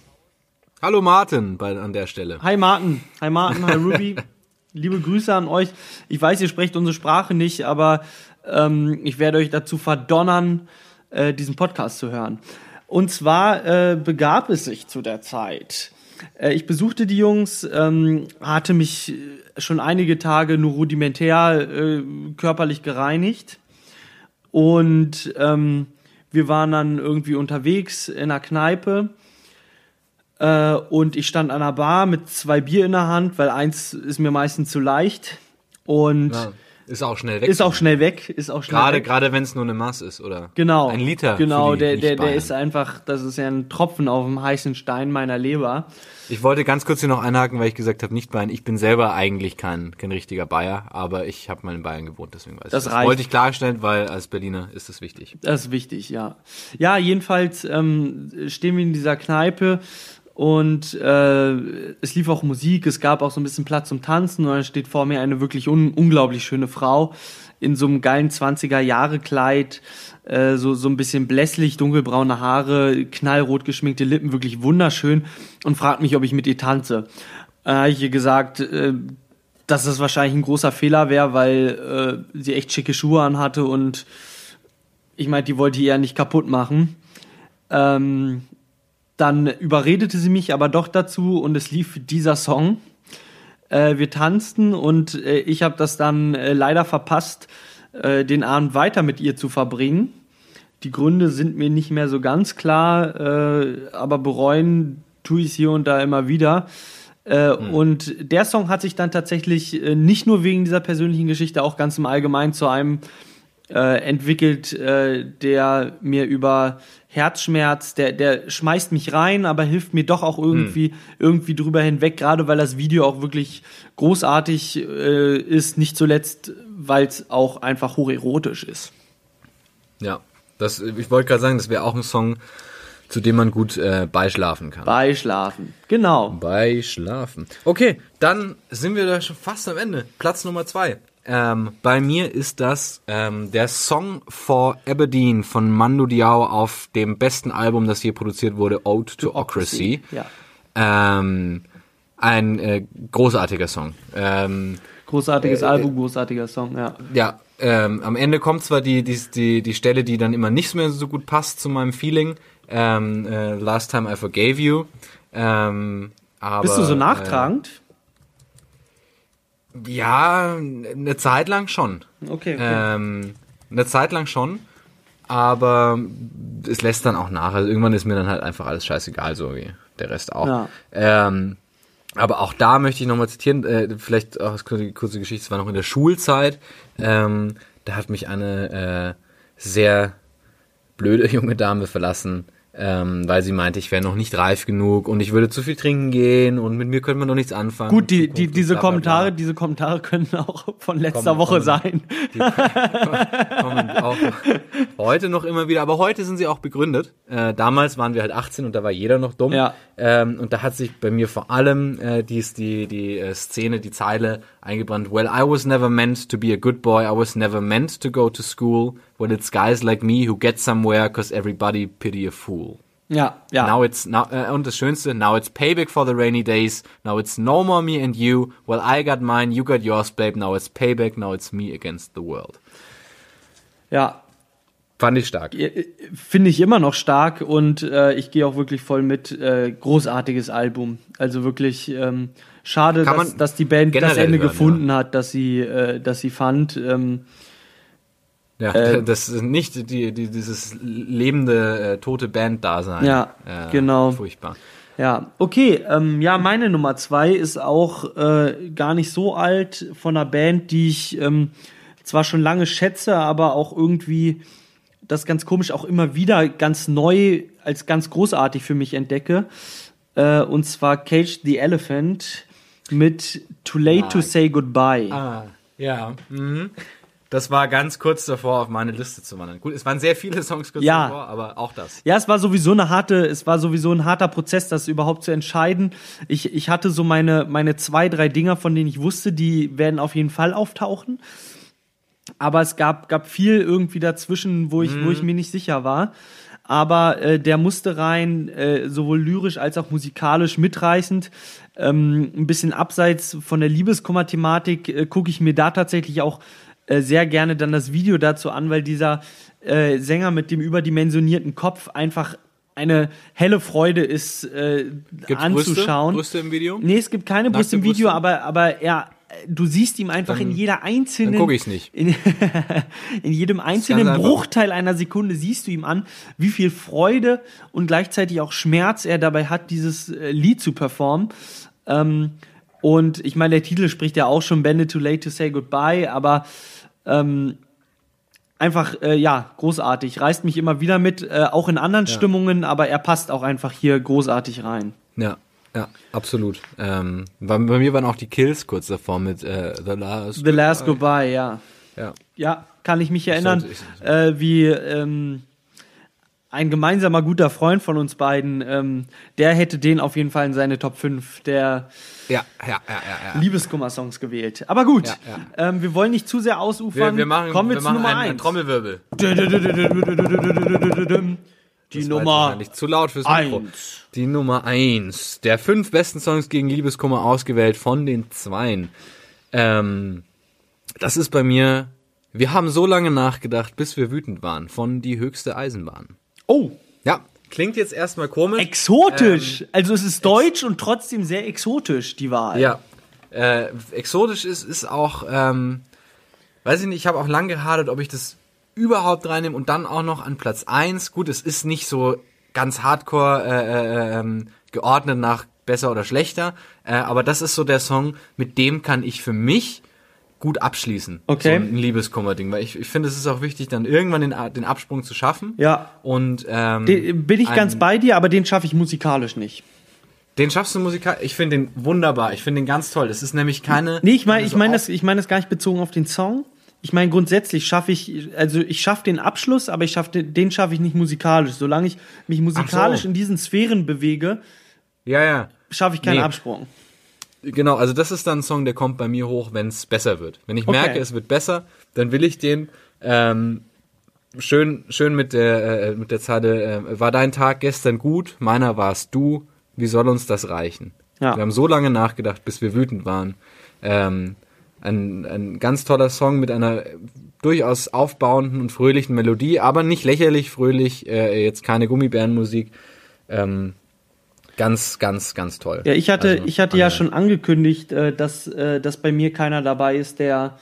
Hallo Martin bei, an der Stelle. Hi Martin, hi Martin, hi Ruby. <laughs> Liebe Grüße an euch. Ich weiß, ihr sprecht unsere Sprache nicht, aber ähm, ich werde euch dazu verdonnern, äh, diesen Podcast zu hören. Und zwar äh, begab es sich zu der Zeit. Äh, ich besuchte die Jungs, ähm, hatte mich äh, schon einige Tage nur rudimentär äh, körperlich gereinigt. Und ähm, wir waren dann irgendwie unterwegs in einer Kneipe. Äh, und ich stand an einer Bar mit zwei Bier in der Hand, weil eins ist mir meistens zu leicht. Und Ja, ist auch schnell weg. ist auch schnell weg, ist auch schnell gerade weg. gerade wenn es nur eine Maß ist oder Genau. ein Liter. Genau, der, der, der ist einfach, das ist ja ein Tropfen auf dem heißen Stein meiner Leber. Ich wollte ganz kurz hier noch einhaken, weil ich gesagt habe, nicht Bayern. Ich bin selber eigentlich kein, kein richtiger Bayer, aber ich habe mal in Bayern gewohnt, deswegen weiß Das ich reicht. Wollte ich klarstellen, weil als Berliner ist das wichtig. Das ist wichtig, ja. Ja, jedenfalls ähm, stehen wir in dieser Kneipe und äh, es lief auch Musik, es gab auch so ein bisschen Platz zum Tanzen und dann steht vor mir eine wirklich un unglaublich schöne Frau in so einem geilen 20er Jahre Kleid, äh, so, so ein bisschen blässlich, dunkelbraune Haare, knallrot geschminkte Lippen, wirklich wunderschön und fragt mich, ob ich mit ihr tanze. Äh, habe ich ihr gesagt, äh, dass das wahrscheinlich ein großer Fehler wäre, weil äh, sie echt schicke Schuhe anhatte und ich meine, die wollte ich eher nicht kaputt machen. Ähm, dann überredete sie mich aber doch dazu und es lief dieser Song. Äh, wir tanzten und äh, ich habe das dann äh, leider verpasst, äh, den Abend weiter mit ihr zu verbringen. Die Gründe sind mir nicht mehr so ganz klar, äh, aber bereuen tue ich es hier und da immer wieder. Äh, Und der Song hat sich dann tatsächlich nicht nur wegen dieser persönlichen Geschichte, auch ganz im Allgemeinen zu einem äh, entwickelt, äh, der mir über Herzschmerz, der, der schmeißt mich rein, aber hilft mir doch auch irgendwie, irgendwie drüber hinweg, gerade weil das Video auch wirklich großartig äh, ist, nicht zuletzt, weil es auch einfach hocherotisch ist. Ja, das, ich wollte gerade sagen, das wäre auch ein Song, zu dem man gut äh, beischlafen kann. Beischlafen. Genau. Beischlafen. Okay, dann sind wir da schon fast am Ende. Platz Nummer zwei. Ähm, bei mir ist das ähm, der Song for Aberdeen von Mando Diao auf dem besten Album, das je produziert wurde, Ode to Ocracy. Ja. Ähm, ein äh, großartiger Song. Ähm, Großartiges Album, großartiger Song, ja. ja, ähm, am Ende kommt zwar die, die, die, die Stelle, die dann immer nicht mehr so gut passt zu meinem Feeling. Ähm, äh, Last Time I Forgave You. Bist du so nachtragend? Ja, eine Zeit lang schon. okay, okay. Ähm, eine Zeit lang schon. Aber es lässt dann auch nach. Also irgendwann ist mir dann halt einfach alles scheißegal, so wie der Rest auch. Ja. Ähm, Aber auch da möchte ich nochmal zitieren, äh, vielleicht auch eine kurze Geschichte, es war noch in der Schulzeit. Ähm, da hat mich eine äh, sehr blöde <laughs> junge Dame verlassen, ähm, weil sie meinte, ich wäre noch nicht reif genug und ich würde zu viel trinken gehen und mit mir könnte man noch nichts anfangen. Gut, die, die, diese bla, bla, bla. Kommentare, diese Kommentare können auch von letzter Kommen- Woche kommen- sein. Die kommen auch heute noch immer wieder, aber heute sind sie auch begründet. Äh, damals waren wir halt 18 und da war jeder noch dumm. Ja. Ähm, und da hat sich bei mir vor allem äh, dies, die, die äh, Szene, die Zeile eingebrannt. Well, I was never meant to be a good boy. I was never meant to go to school. Well, it's guys like me who get somewhere cause everybody pity a fool. Ja, ja. Now it's now, äh, und das Schönste, now it's payback for the rainy days. Now it's no more me and you. Well, I got mine, you got yours, babe. Now it's payback. Now it's me against the world. ja, Fand ich stark. finde ich immer noch stark und äh, ich gehe auch wirklich voll mit. Äh, großartiges Album. Also wirklich ähm, schade, dass, dass die Band das Ende hören, gefunden hat, dass sie, äh, dass sie fand. Ähm, Ja, Äh, <laughs> das ist nicht die, die, dieses lebende, äh, tote Band-Dasein. Ja, äh, genau. Furchtbar. Ja, okay. Ähm, ja, meine Nummer zwei ist auch äh, gar nicht so alt von einer Band, die ich ähm, zwar schon lange schätze, aber auch irgendwie das ganz komisch auch immer wieder ganz neu als ganz großartig für mich entdecke. Äh, und zwar Cage the Elephant mit Too Late to Say Goodbye. Ah, ja. Mhm. Das war ganz kurz davor, auf meine Liste zu wandern. Gut, es waren sehr viele Songs kurz Ja. davor, aber auch das. Ja, es war sowieso eine harte, es war sowieso ein harter Prozess, das überhaupt zu entscheiden. Ich, ich hatte so meine, meine zwei, drei Dinger, von denen ich wusste, die werden auf jeden Fall auftauchen. Aber es gab, gab viel irgendwie dazwischen, wo ich, wo ich mir nicht sicher war. Aber äh, der musste rein, äh, sowohl lyrisch als auch musikalisch mitreißend. Ähm, ein bisschen abseits von der Liebeskummer-Thematik äh, gucke ich mir da tatsächlich auch äh, sehr gerne dann das Video dazu an, weil dieser äh, Sänger mit dem überdimensionierten Kopf einfach eine helle Freude ist, äh, Gibt's anzuschauen. Brüste, Brüste im Video? Nee, es gibt keine Brüste im Brüste? Video, aber, aber er, du siehst ihm einfach in jeder einzelnen. Dann guck ich's nicht. In, <laughs> in jedem einzelnen. Bruchteil einer Sekunde siehst du ihm an, wie viel Freude und gleichzeitig auch Schmerz er dabei hat, dieses äh, Lied zu performen. Ähm, und ich meine, der Titel spricht ja auch schon Bend it too late to say goodbye, aber ähm, einfach, äh, ja, großartig. Reißt mich immer wieder mit, äh, auch in anderen Stimmungen, aber er passt auch einfach hier großartig rein. Ja, ja, absolut. Ähm, bei, bei mir waren auch die Kills kurz davor mit äh, The Last. The Last Goodbye, ja. Ja. Ja, kann ich mich erinnern, ich- äh, wie ähm, ein gemeinsamer guter Freund von uns beiden, ähm, der hätte den auf jeden Fall in seine Top 5 der Ja, ja, ja, ja. Liebeskummer-Songs gewählt. Aber gut, Ähm, wir wollen nicht zu sehr Wir, ausufern. wir machen, Kommen wir, wir zu machen Nummer einen, einen 1. Trommelwirbel. Die Das Nummer wahrscheinlich zu laut fürs Mikro. eins. Die Nummer eins der fünf besten Songs gegen Liebeskummer ausgewählt von den Zweien. Ähm, das ist bei mir, wir haben so lange nachgedacht, bis wir wütend waren, von Die höchste Eisenbahn. Oh, Ja, klingt jetzt erstmal komisch. exotisch. also es ist deutsch und trotzdem sehr exotisch, die Wahl. Ja. Äh, exotisch ist, ist auch, ähm, weiß ich nicht, ich habe auch lange gehadert, ob ich das überhaupt reinnehme und dann auch noch an Platz eins. Gut, es ist nicht so ganz hardcore äh, äh, ähm, geordnet nach besser oder schlechter, äh, aber das ist so der Song, mit dem kann ich für mich gut abschließen. Okay. So ein Liebeskummer-Ding, weil ich, ich finde, es ist auch wichtig, dann irgendwann den, den Absprung zu schaffen. Ja. Und ähm, Den, bin ich ein- ganz bei dir, aber den schaffe ich musikalisch nicht. Den schaffst du musikal. Ich finde den wunderbar. Ich finde den ganz toll. Das ist nämlich keine. Nee, ich meine, ich so meine auf- das, ich meine das gar nicht bezogen auf den Song. Ich meine, grundsätzlich schaffe ich, also ich schaffe den Abschluss, aber ich schaffe den, den schaffe ich nicht musikalisch. Solange ich mich musikalisch so. in diesen Sphären bewege, Ja, ja. schaffe ich keinen Nee. Absprung. Genau, also das ist dann ein Song, der kommt bei mir hoch, wenn es besser wird. Wenn ich Okay. merke, es wird besser, dann will ich den ähm, schön, schön mit der, äh, mit der Zeile, äh, war dein Tag gestern gut, meiner warst du, wie soll uns das reichen? Ja. Wir haben so lange nachgedacht, bis wir wütend waren. Ähm, ein, ein ganz toller Song mit einer durchaus aufbauenden und fröhlichen Melodie, aber nicht lächerlich fröhlich, äh, jetzt keine Gummibärenmusik. Ähm, ganz, ganz, ganz toll. Ja, ich hatte, Also, ich hatte ja schon angekündigt, äh, dass, äh, dass bei mir keiner dabei ist, der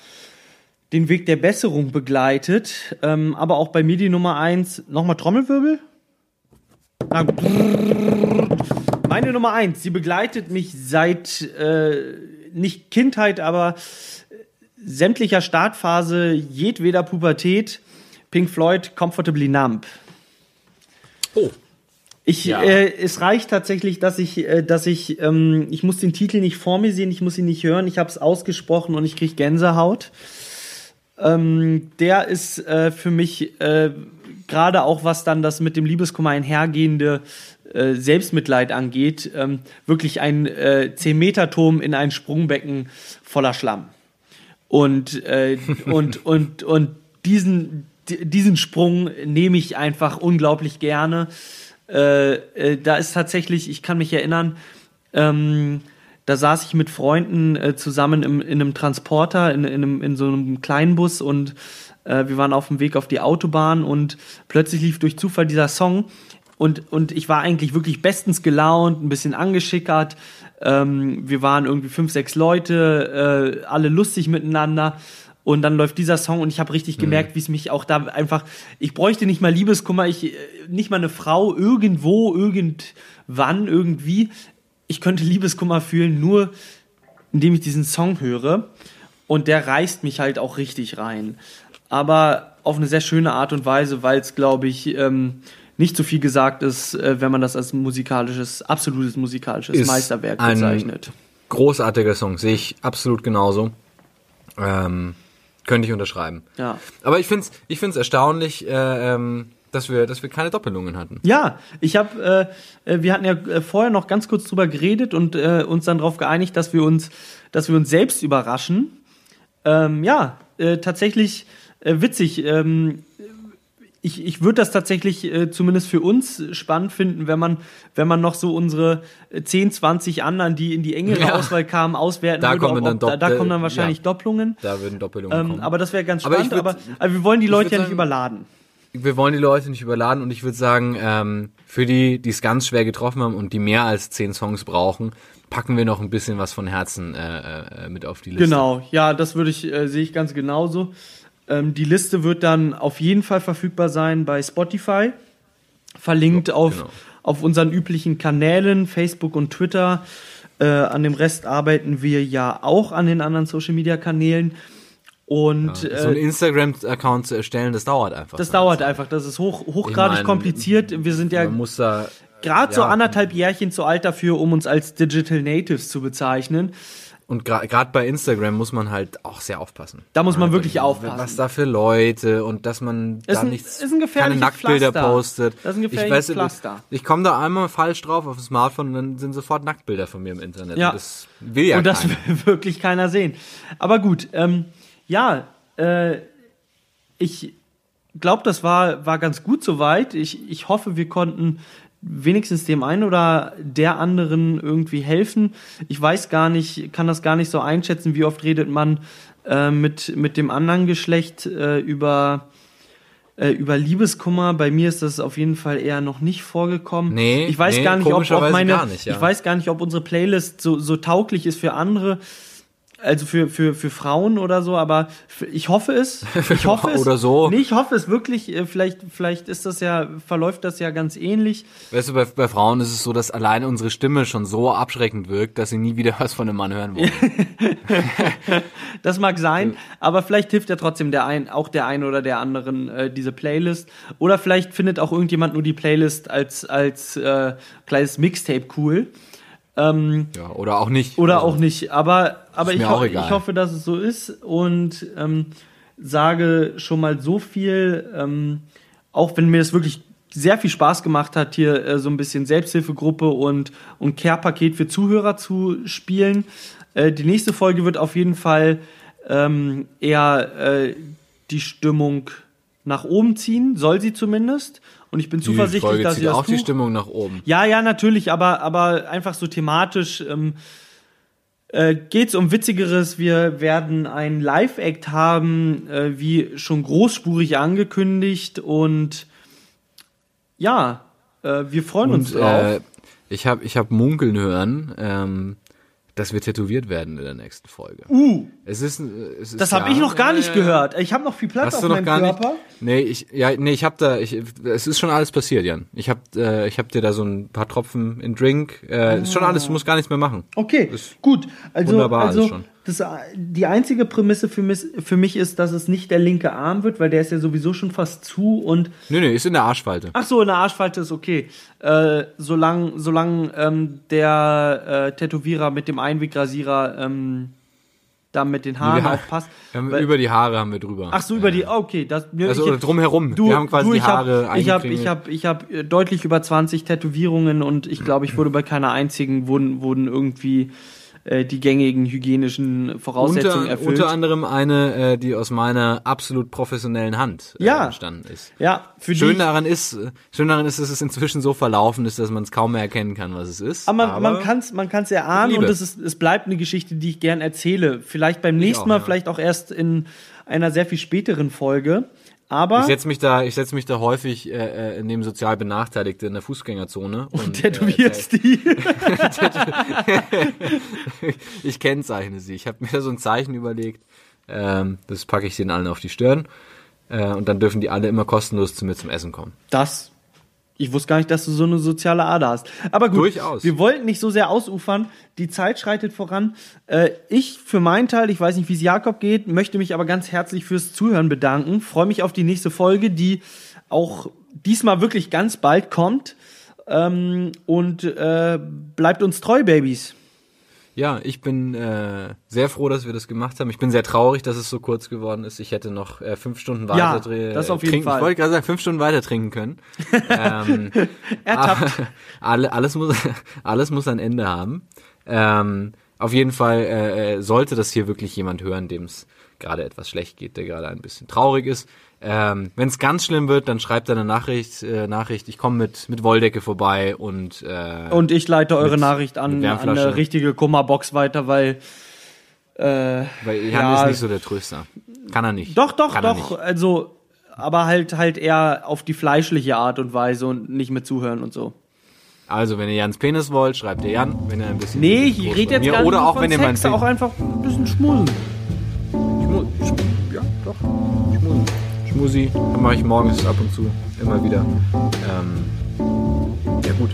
den Weg der Besserung begleitet. Ähm, aber auch bei mir die Nummer eins. Nochmal Trommelwirbel? Na. Meine Nummer eins, sie begleitet mich seit äh, nicht Kindheit, aber sämtlicher Startphase jedweder Pubertät. Pink Floyd, Comfortably Numb. Oh. Ich, Ja. äh, es reicht tatsächlich, dass ich, äh, dass ich, ähm, ich muss den Titel nicht vor mir sehen, ich muss ihn nicht hören, ich habe es ausgesprochen und ich krieg Gänsehaut. Ähm, der ist äh, für mich äh, gerade auch was dann das mit dem Liebeskummer einhergehende äh, Selbstmitleid angeht, ähm, wirklich ein äh, 10-Meter-Turm in ein Sprungbecken voller Schlamm. Und, äh, <laughs> und, und, und diesen, di- diesen Sprung nehme ich einfach unglaublich gerne. Äh, äh, da ist tatsächlich, ich kann mich erinnern, ähm, da saß ich mit Freunden äh, zusammen im, in einem Transporter, in, in, einem, in so einem kleinen Bus und äh, wir waren auf dem Weg auf die Autobahn und plötzlich lief durch Zufall dieser Song und, und ich war eigentlich wirklich bestens gelaunt, ein bisschen angeschickert. Ähm, wir waren irgendwie fünf, sechs Leute, alle lustig miteinander. Und dann läuft dieser Song und ich habe richtig gemerkt, wie es mich auch da einfach. Ich bräuchte nicht mal Liebeskummer, ich äh, nicht mal eine Frau irgendwo, irgendwann, irgendwie. Ich könnte Liebeskummer fühlen, nur indem ich diesen Song höre. Und der reißt mich halt auch richtig rein. Aber auf eine sehr schöne Art und Weise, weil es, glaube ich, ähm, nicht so viel gesagt ist, äh, wenn man das als musikalisches, absolutes musikalisches Ist Meisterwerk ein- bezeichnet. Großartiger Song, sehe ich absolut genauso. Ähm, könnte ich unterschreiben. Ja. Aber ich finde es ich find's erstaunlich, äh, ähm, dass, wir, dass wir keine Doppelungen hatten. Ja, ich habe, äh, äh, wir hatten ja äh, vorher noch ganz kurz drüber geredet und äh, uns dann darauf geeinigt, dass wir uns, dass wir uns selbst überraschen. Ähm, ja, äh, tatsächlich äh, witzig. Ähm, ich, ich würde das tatsächlich äh, zumindest für uns spannend finden, wenn man, wenn man noch so unsere äh, 10, 20 anderen, die in die engere Ja. Auswahl kamen, auswerten Da würde. kommen ob, dann ob, da, da kommen dann wahrscheinlich ja. Doppelungen. Da würden Doppelungen Ähm, kommen. aber das wäre ganz Aber spannend, aber, würd- aber wir wollen die Leute ja nicht sagen- überladen. wir wollen die Leute nicht überladen und ich würde sagen, ähm, für die, die es ganz schwer getroffen haben und die mehr als zehn Songs brauchen, packen wir noch ein bisschen was von Herzen äh, äh, mit auf die Liste. Genau, ja, das würde ich, äh, sehe ich ganz genauso. Ähm, die Liste wird dann auf jeden Fall verfügbar sein bei Spotify. Verlinkt auf, genau. auf unseren üblichen Kanälen, Facebook und Twitter. Äh, an dem Rest arbeiten wir ja auch an den anderen Social Media Kanälen. Und So äh, einen Instagram-Account zu erstellen, das dauert einfach. das dauert einfach. Das ist hoch, hochgradig meine, kompliziert. Wir sind ja gerade so ja. anderthalb Jährchen zu alt dafür, um uns als Digital Natives zu bezeichnen. Und gerade bei Instagram muss man halt auch sehr aufpassen. Da muss man Ja, wirklich was- aufpassen. Was da für Leute und dass man Ist da ein- nichts, ist ein keine Nacktbilder Pflaster. postet. Das ist ein ich gefährliches weiß, Pflaster. Ich komme da einmal falsch drauf auf dem Smartphone und dann sind sofort Nacktbilder von mir im Internet. Ja. Und das will ja und das keiner. will <laughs> wirklich keiner sehen. Aber gut, ähm, ja, äh, ich glaube, das war, war ganz gut soweit. Ich, ich hoffe, wir konnten wenigstens dem einen oder der anderen irgendwie helfen. Ich weiß gar nicht, kann das gar nicht so einschätzen, wie oft redet man äh, mit, mit dem anderen Geschlecht äh, über, äh, über Liebeskummer. Bei mir ist das auf jeden Fall eher noch nicht vorgekommen. Nee, ich weiß nee, gar nicht, ob, ob meine, nicht, ja. ich weiß gar nicht, ob unsere Playlist so, so tauglich ist für andere. Also für, für, für Frauen oder so, aber ich hoffe es. <laughs> Ich hoffe es. Oder so. Nee, ich hoffe es wirklich. Äh, Vielleicht, vielleicht ist das ja, verläuft das ja ganz ähnlich. Weißt du, bei, bei Frauen ist es so, dass alleine unsere Stimme schon so abschreckend wirkt, dass sie nie wieder <laughs> was von einem Mann hören wollen. <laughs> Das mag sein, aber vielleicht hilft ja trotzdem der ein, auch der einen oder der anderen äh, diese Playlist. Oder vielleicht findet auch irgendjemand nur die Playlist als, als äh, kleines Mixtape cool. Ähm, ja, oder auch nicht. Oder Also, auch nicht. Aber, aber ich, ho ich hoffe, dass es so ist und ähm, sage schon mal so viel, ähm, auch wenn mir das wirklich sehr viel Spaß gemacht hat, hier äh, so ein bisschen Selbsthilfegruppe und, und Care-Paket für Zuhörer zu spielen. Äh, die nächste Folge wird auf jeden Fall ähm, eher äh, die Stimmung nach oben ziehen, soll sie zumindest. Und ich bin Die zuversichtlich, Folge dass zieht sie das auch die. Stimmung nach oben. Ja, ja, natürlich, aber, aber einfach so thematisch ähm, äh, geht's um Witzigeres. Wir werden einen Live-Act haben, äh, wie schon großspurig angekündigt. Und ja, äh, wir freuen uns Und drauf. äh, ich habe ich hab munkeln hören, ähm, dass wir tätowiert werden in der nächsten Folge. Uh. Es ist, äh, es ist Das habe ja- ich noch gar nicht ja. gehört. Ich habe noch viel Platz Hast auf du noch meinem gar Körper. nicht? Nee, ich ja, nee, ich habe da ich es ist schon alles passiert, Jan. Ich habe äh, ich habe dir da so ein paar Tropfen in Drink, äh, ist schon alles, du musst gar nichts mehr machen. Okay, Ist gut. Also, wunderbar alles also schon. Das, die einzige Prämisse für mich, für mich ist, dass es nicht der linke Arm wird, weil der ist ja sowieso schon fast zu und Nee, nee, ist in der Arschfalte. ach so, eine Arschfalte ist okay. Äh, solange solang, ähm, der äh, Tätowierer mit dem Einwegrasierer ähm, da mit den Haaren haben- aufpasst. Weil- über die Haare haben wir drüber. Ach so, über die, okay. Das, Also ich- drumherum. Du, wir haben quasi du, die ich hab- Haare Ich habe ich hab, ich hab äh, deutlich über 20 Tätowierungen und ich glaube, ich wurde bei keiner einzigen, wurden, wurden irgendwie äh, die gängigen hygienischen Voraussetzungen unter, erfüllt. unter anderem eine, äh, die aus meiner absolut professionellen Hand äh, Ja. entstanden ist. ja, für Schön die, daran ist, äh, schön daran ist, dass es inzwischen so verlaufen ist, dass man es kaum mehr erkennen kann, was es ist. aber man, man kann es man kann's erahnen und es, ist, es bleibt eine Geschichte, die ich gern erzähle. Vielleicht beim nächsten auch, Mal, ja. vielleicht auch erst in einer sehr viel späteren Folge. Aber ich setze mich da, ich setze mich da häufig äh, äh, neben sozial Benachteiligte in der Fußgängerzone <laughs> und tätowierst die. Äh, <laughs> ich kennzeichne sie. Ich habe mir so ein Zeichen überlegt. Ähm, das packe ich denen allen auf die Stirn äh, und dann dürfen die alle immer kostenlos zu mir zum Essen kommen. Das. Ich wusste gar nicht, dass du so eine soziale Ader hast. Aber gut, Durchaus. wir wollten nicht so sehr ausufern. Die Zeit schreitet voran. Äh, ich für meinen Teil, ich weiß nicht, wie es Jakob geht, möchte mich aber ganz herzlich fürs Zuhören bedanken. Freue mich auf die nächste Folge, die auch diesmal wirklich ganz bald kommt. Ähm, und äh, bleibt uns treu, Babys. Ja, ich bin äh, sehr froh, dass wir das gemacht haben. Ich bin sehr traurig, dass es so kurz geworden ist. Ich hätte noch äh, fünf Stunden weiter Ja, dre- das auf jeden trinken. Fall. Ich wollte gerade sagen, fünf Stunden weiter trinken können. <laughs> ähm, <laughs> Ertappt. <laughs> alle, alles muss alles muss ein Ende haben. Ähm, auf jeden Fall äh, äh, sollte das hier wirklich jemand hören, dem es gerade etwas schlecht geht, der gerade ein bisschen traurig ist. Ähm, Wenn es ganz schlimm wird, dann schreibt er eine Nachricht. Äh, Nachricht. Ich komme mit mit Wolldecke vorbei und äh, Und ich leite eure Mit- Nachricht an, an eine richtige Kummerbox weiter, weil äh, weil Jan ja, ist nicht so der Tröster. Kann er nicht. Doch, doch, Kann doch. Also, aber halt halt eher auf die fleischliche Art und Weise und nicht mit zuhören und so. Also, wenn ihr Jans Penis wollt, schreibt ihr Jan. Wenn ihr ein bisschen Nee, ich rede jetzt gar nicht Oder auch von wenn ihr meinen Sex, auch einfach ein bisschen schmusen. Schmu Sch ja, doch. Schmusi. Mache ich morgens ab und zu. Immer wieder. Ähm, ja, gut.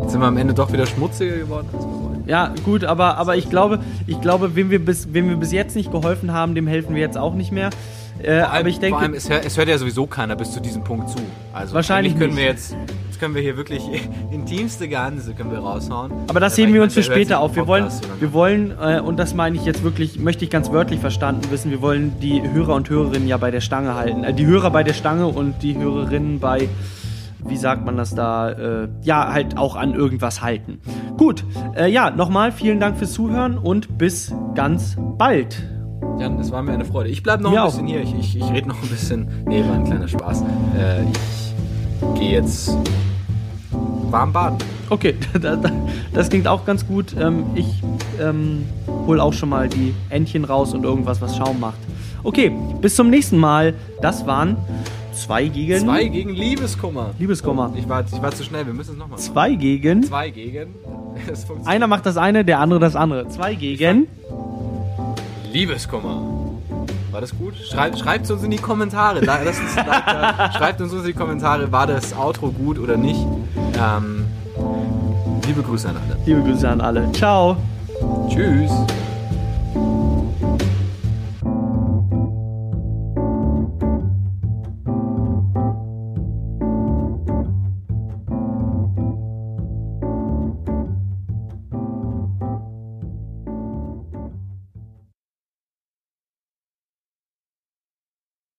Jetzt sind wir am Ende doch wieder schmutziger geworden, als. Ja, gut, aber, aber ich glaube, ich glaube, wem wir bis, wem wir bis jetzt nicht geholfen haben, dem helfen wir jetzt auch nicht mehr. Äh, aber ich denke, Vor allem, es, hört, es hört ja sowieso keiner bis zu diesem Punkt zu. Also Wahrscheinlich können nicht. wir jetzt, jetzt können wir hier wirklich <laughs> intimste Geheimnisse können wir raushauen. aber das heben wir uns für später auf. Wir wollen, wir wollen, äh, und das meine ich jetzt wirklich, möchte ich ganz wörtlich verstanden wissen, wir wollen die Hörer und Hörerinnen ja bei der Stange halten. Äh, die Hörer bei der Stange und die Hörerinnen bei, wie sagt man das da, äh, ja, halt auch an irgendwas halten. Gut, äh, ja, nochmal vielen Dank fürs Zuhören und bis ganz bald. Jan, es war mir eine Freude. Ich bleib noch Mir ein auch. bisschen hier. Ich, ich, ich rede noch ein bisschen. Nee, war ein kleiner Spaß. Äh, ich gehe jetzt warm baden. Okay, <laughs> da- da- das klingt auch ganz gut. Ähm, ich ähm, hol auch schon mal die Entchen raus und irgendwas, was Schaum macht. Okay, bis zum nächsten Mal. Das waren zwei gegen Zwei gegen Liebeskummer. Liebeskummer. Ich war, ich war zu schnell. Wir müssen es nochmal machen. Zwei gegen. Zwei gegen. <laughs> Einer macht das eine, der andere das andere. Zwei gegen. Liebeskummer. War das gut? Schreibt, schreibt uns in die Kommentare. Da- uns da. Schreibt uns in die Kommentare, war das Outro gut oder nicht. Ähm, liebe Grüße an alle. Liebe Grüße an alle. Ciao. Tschüss.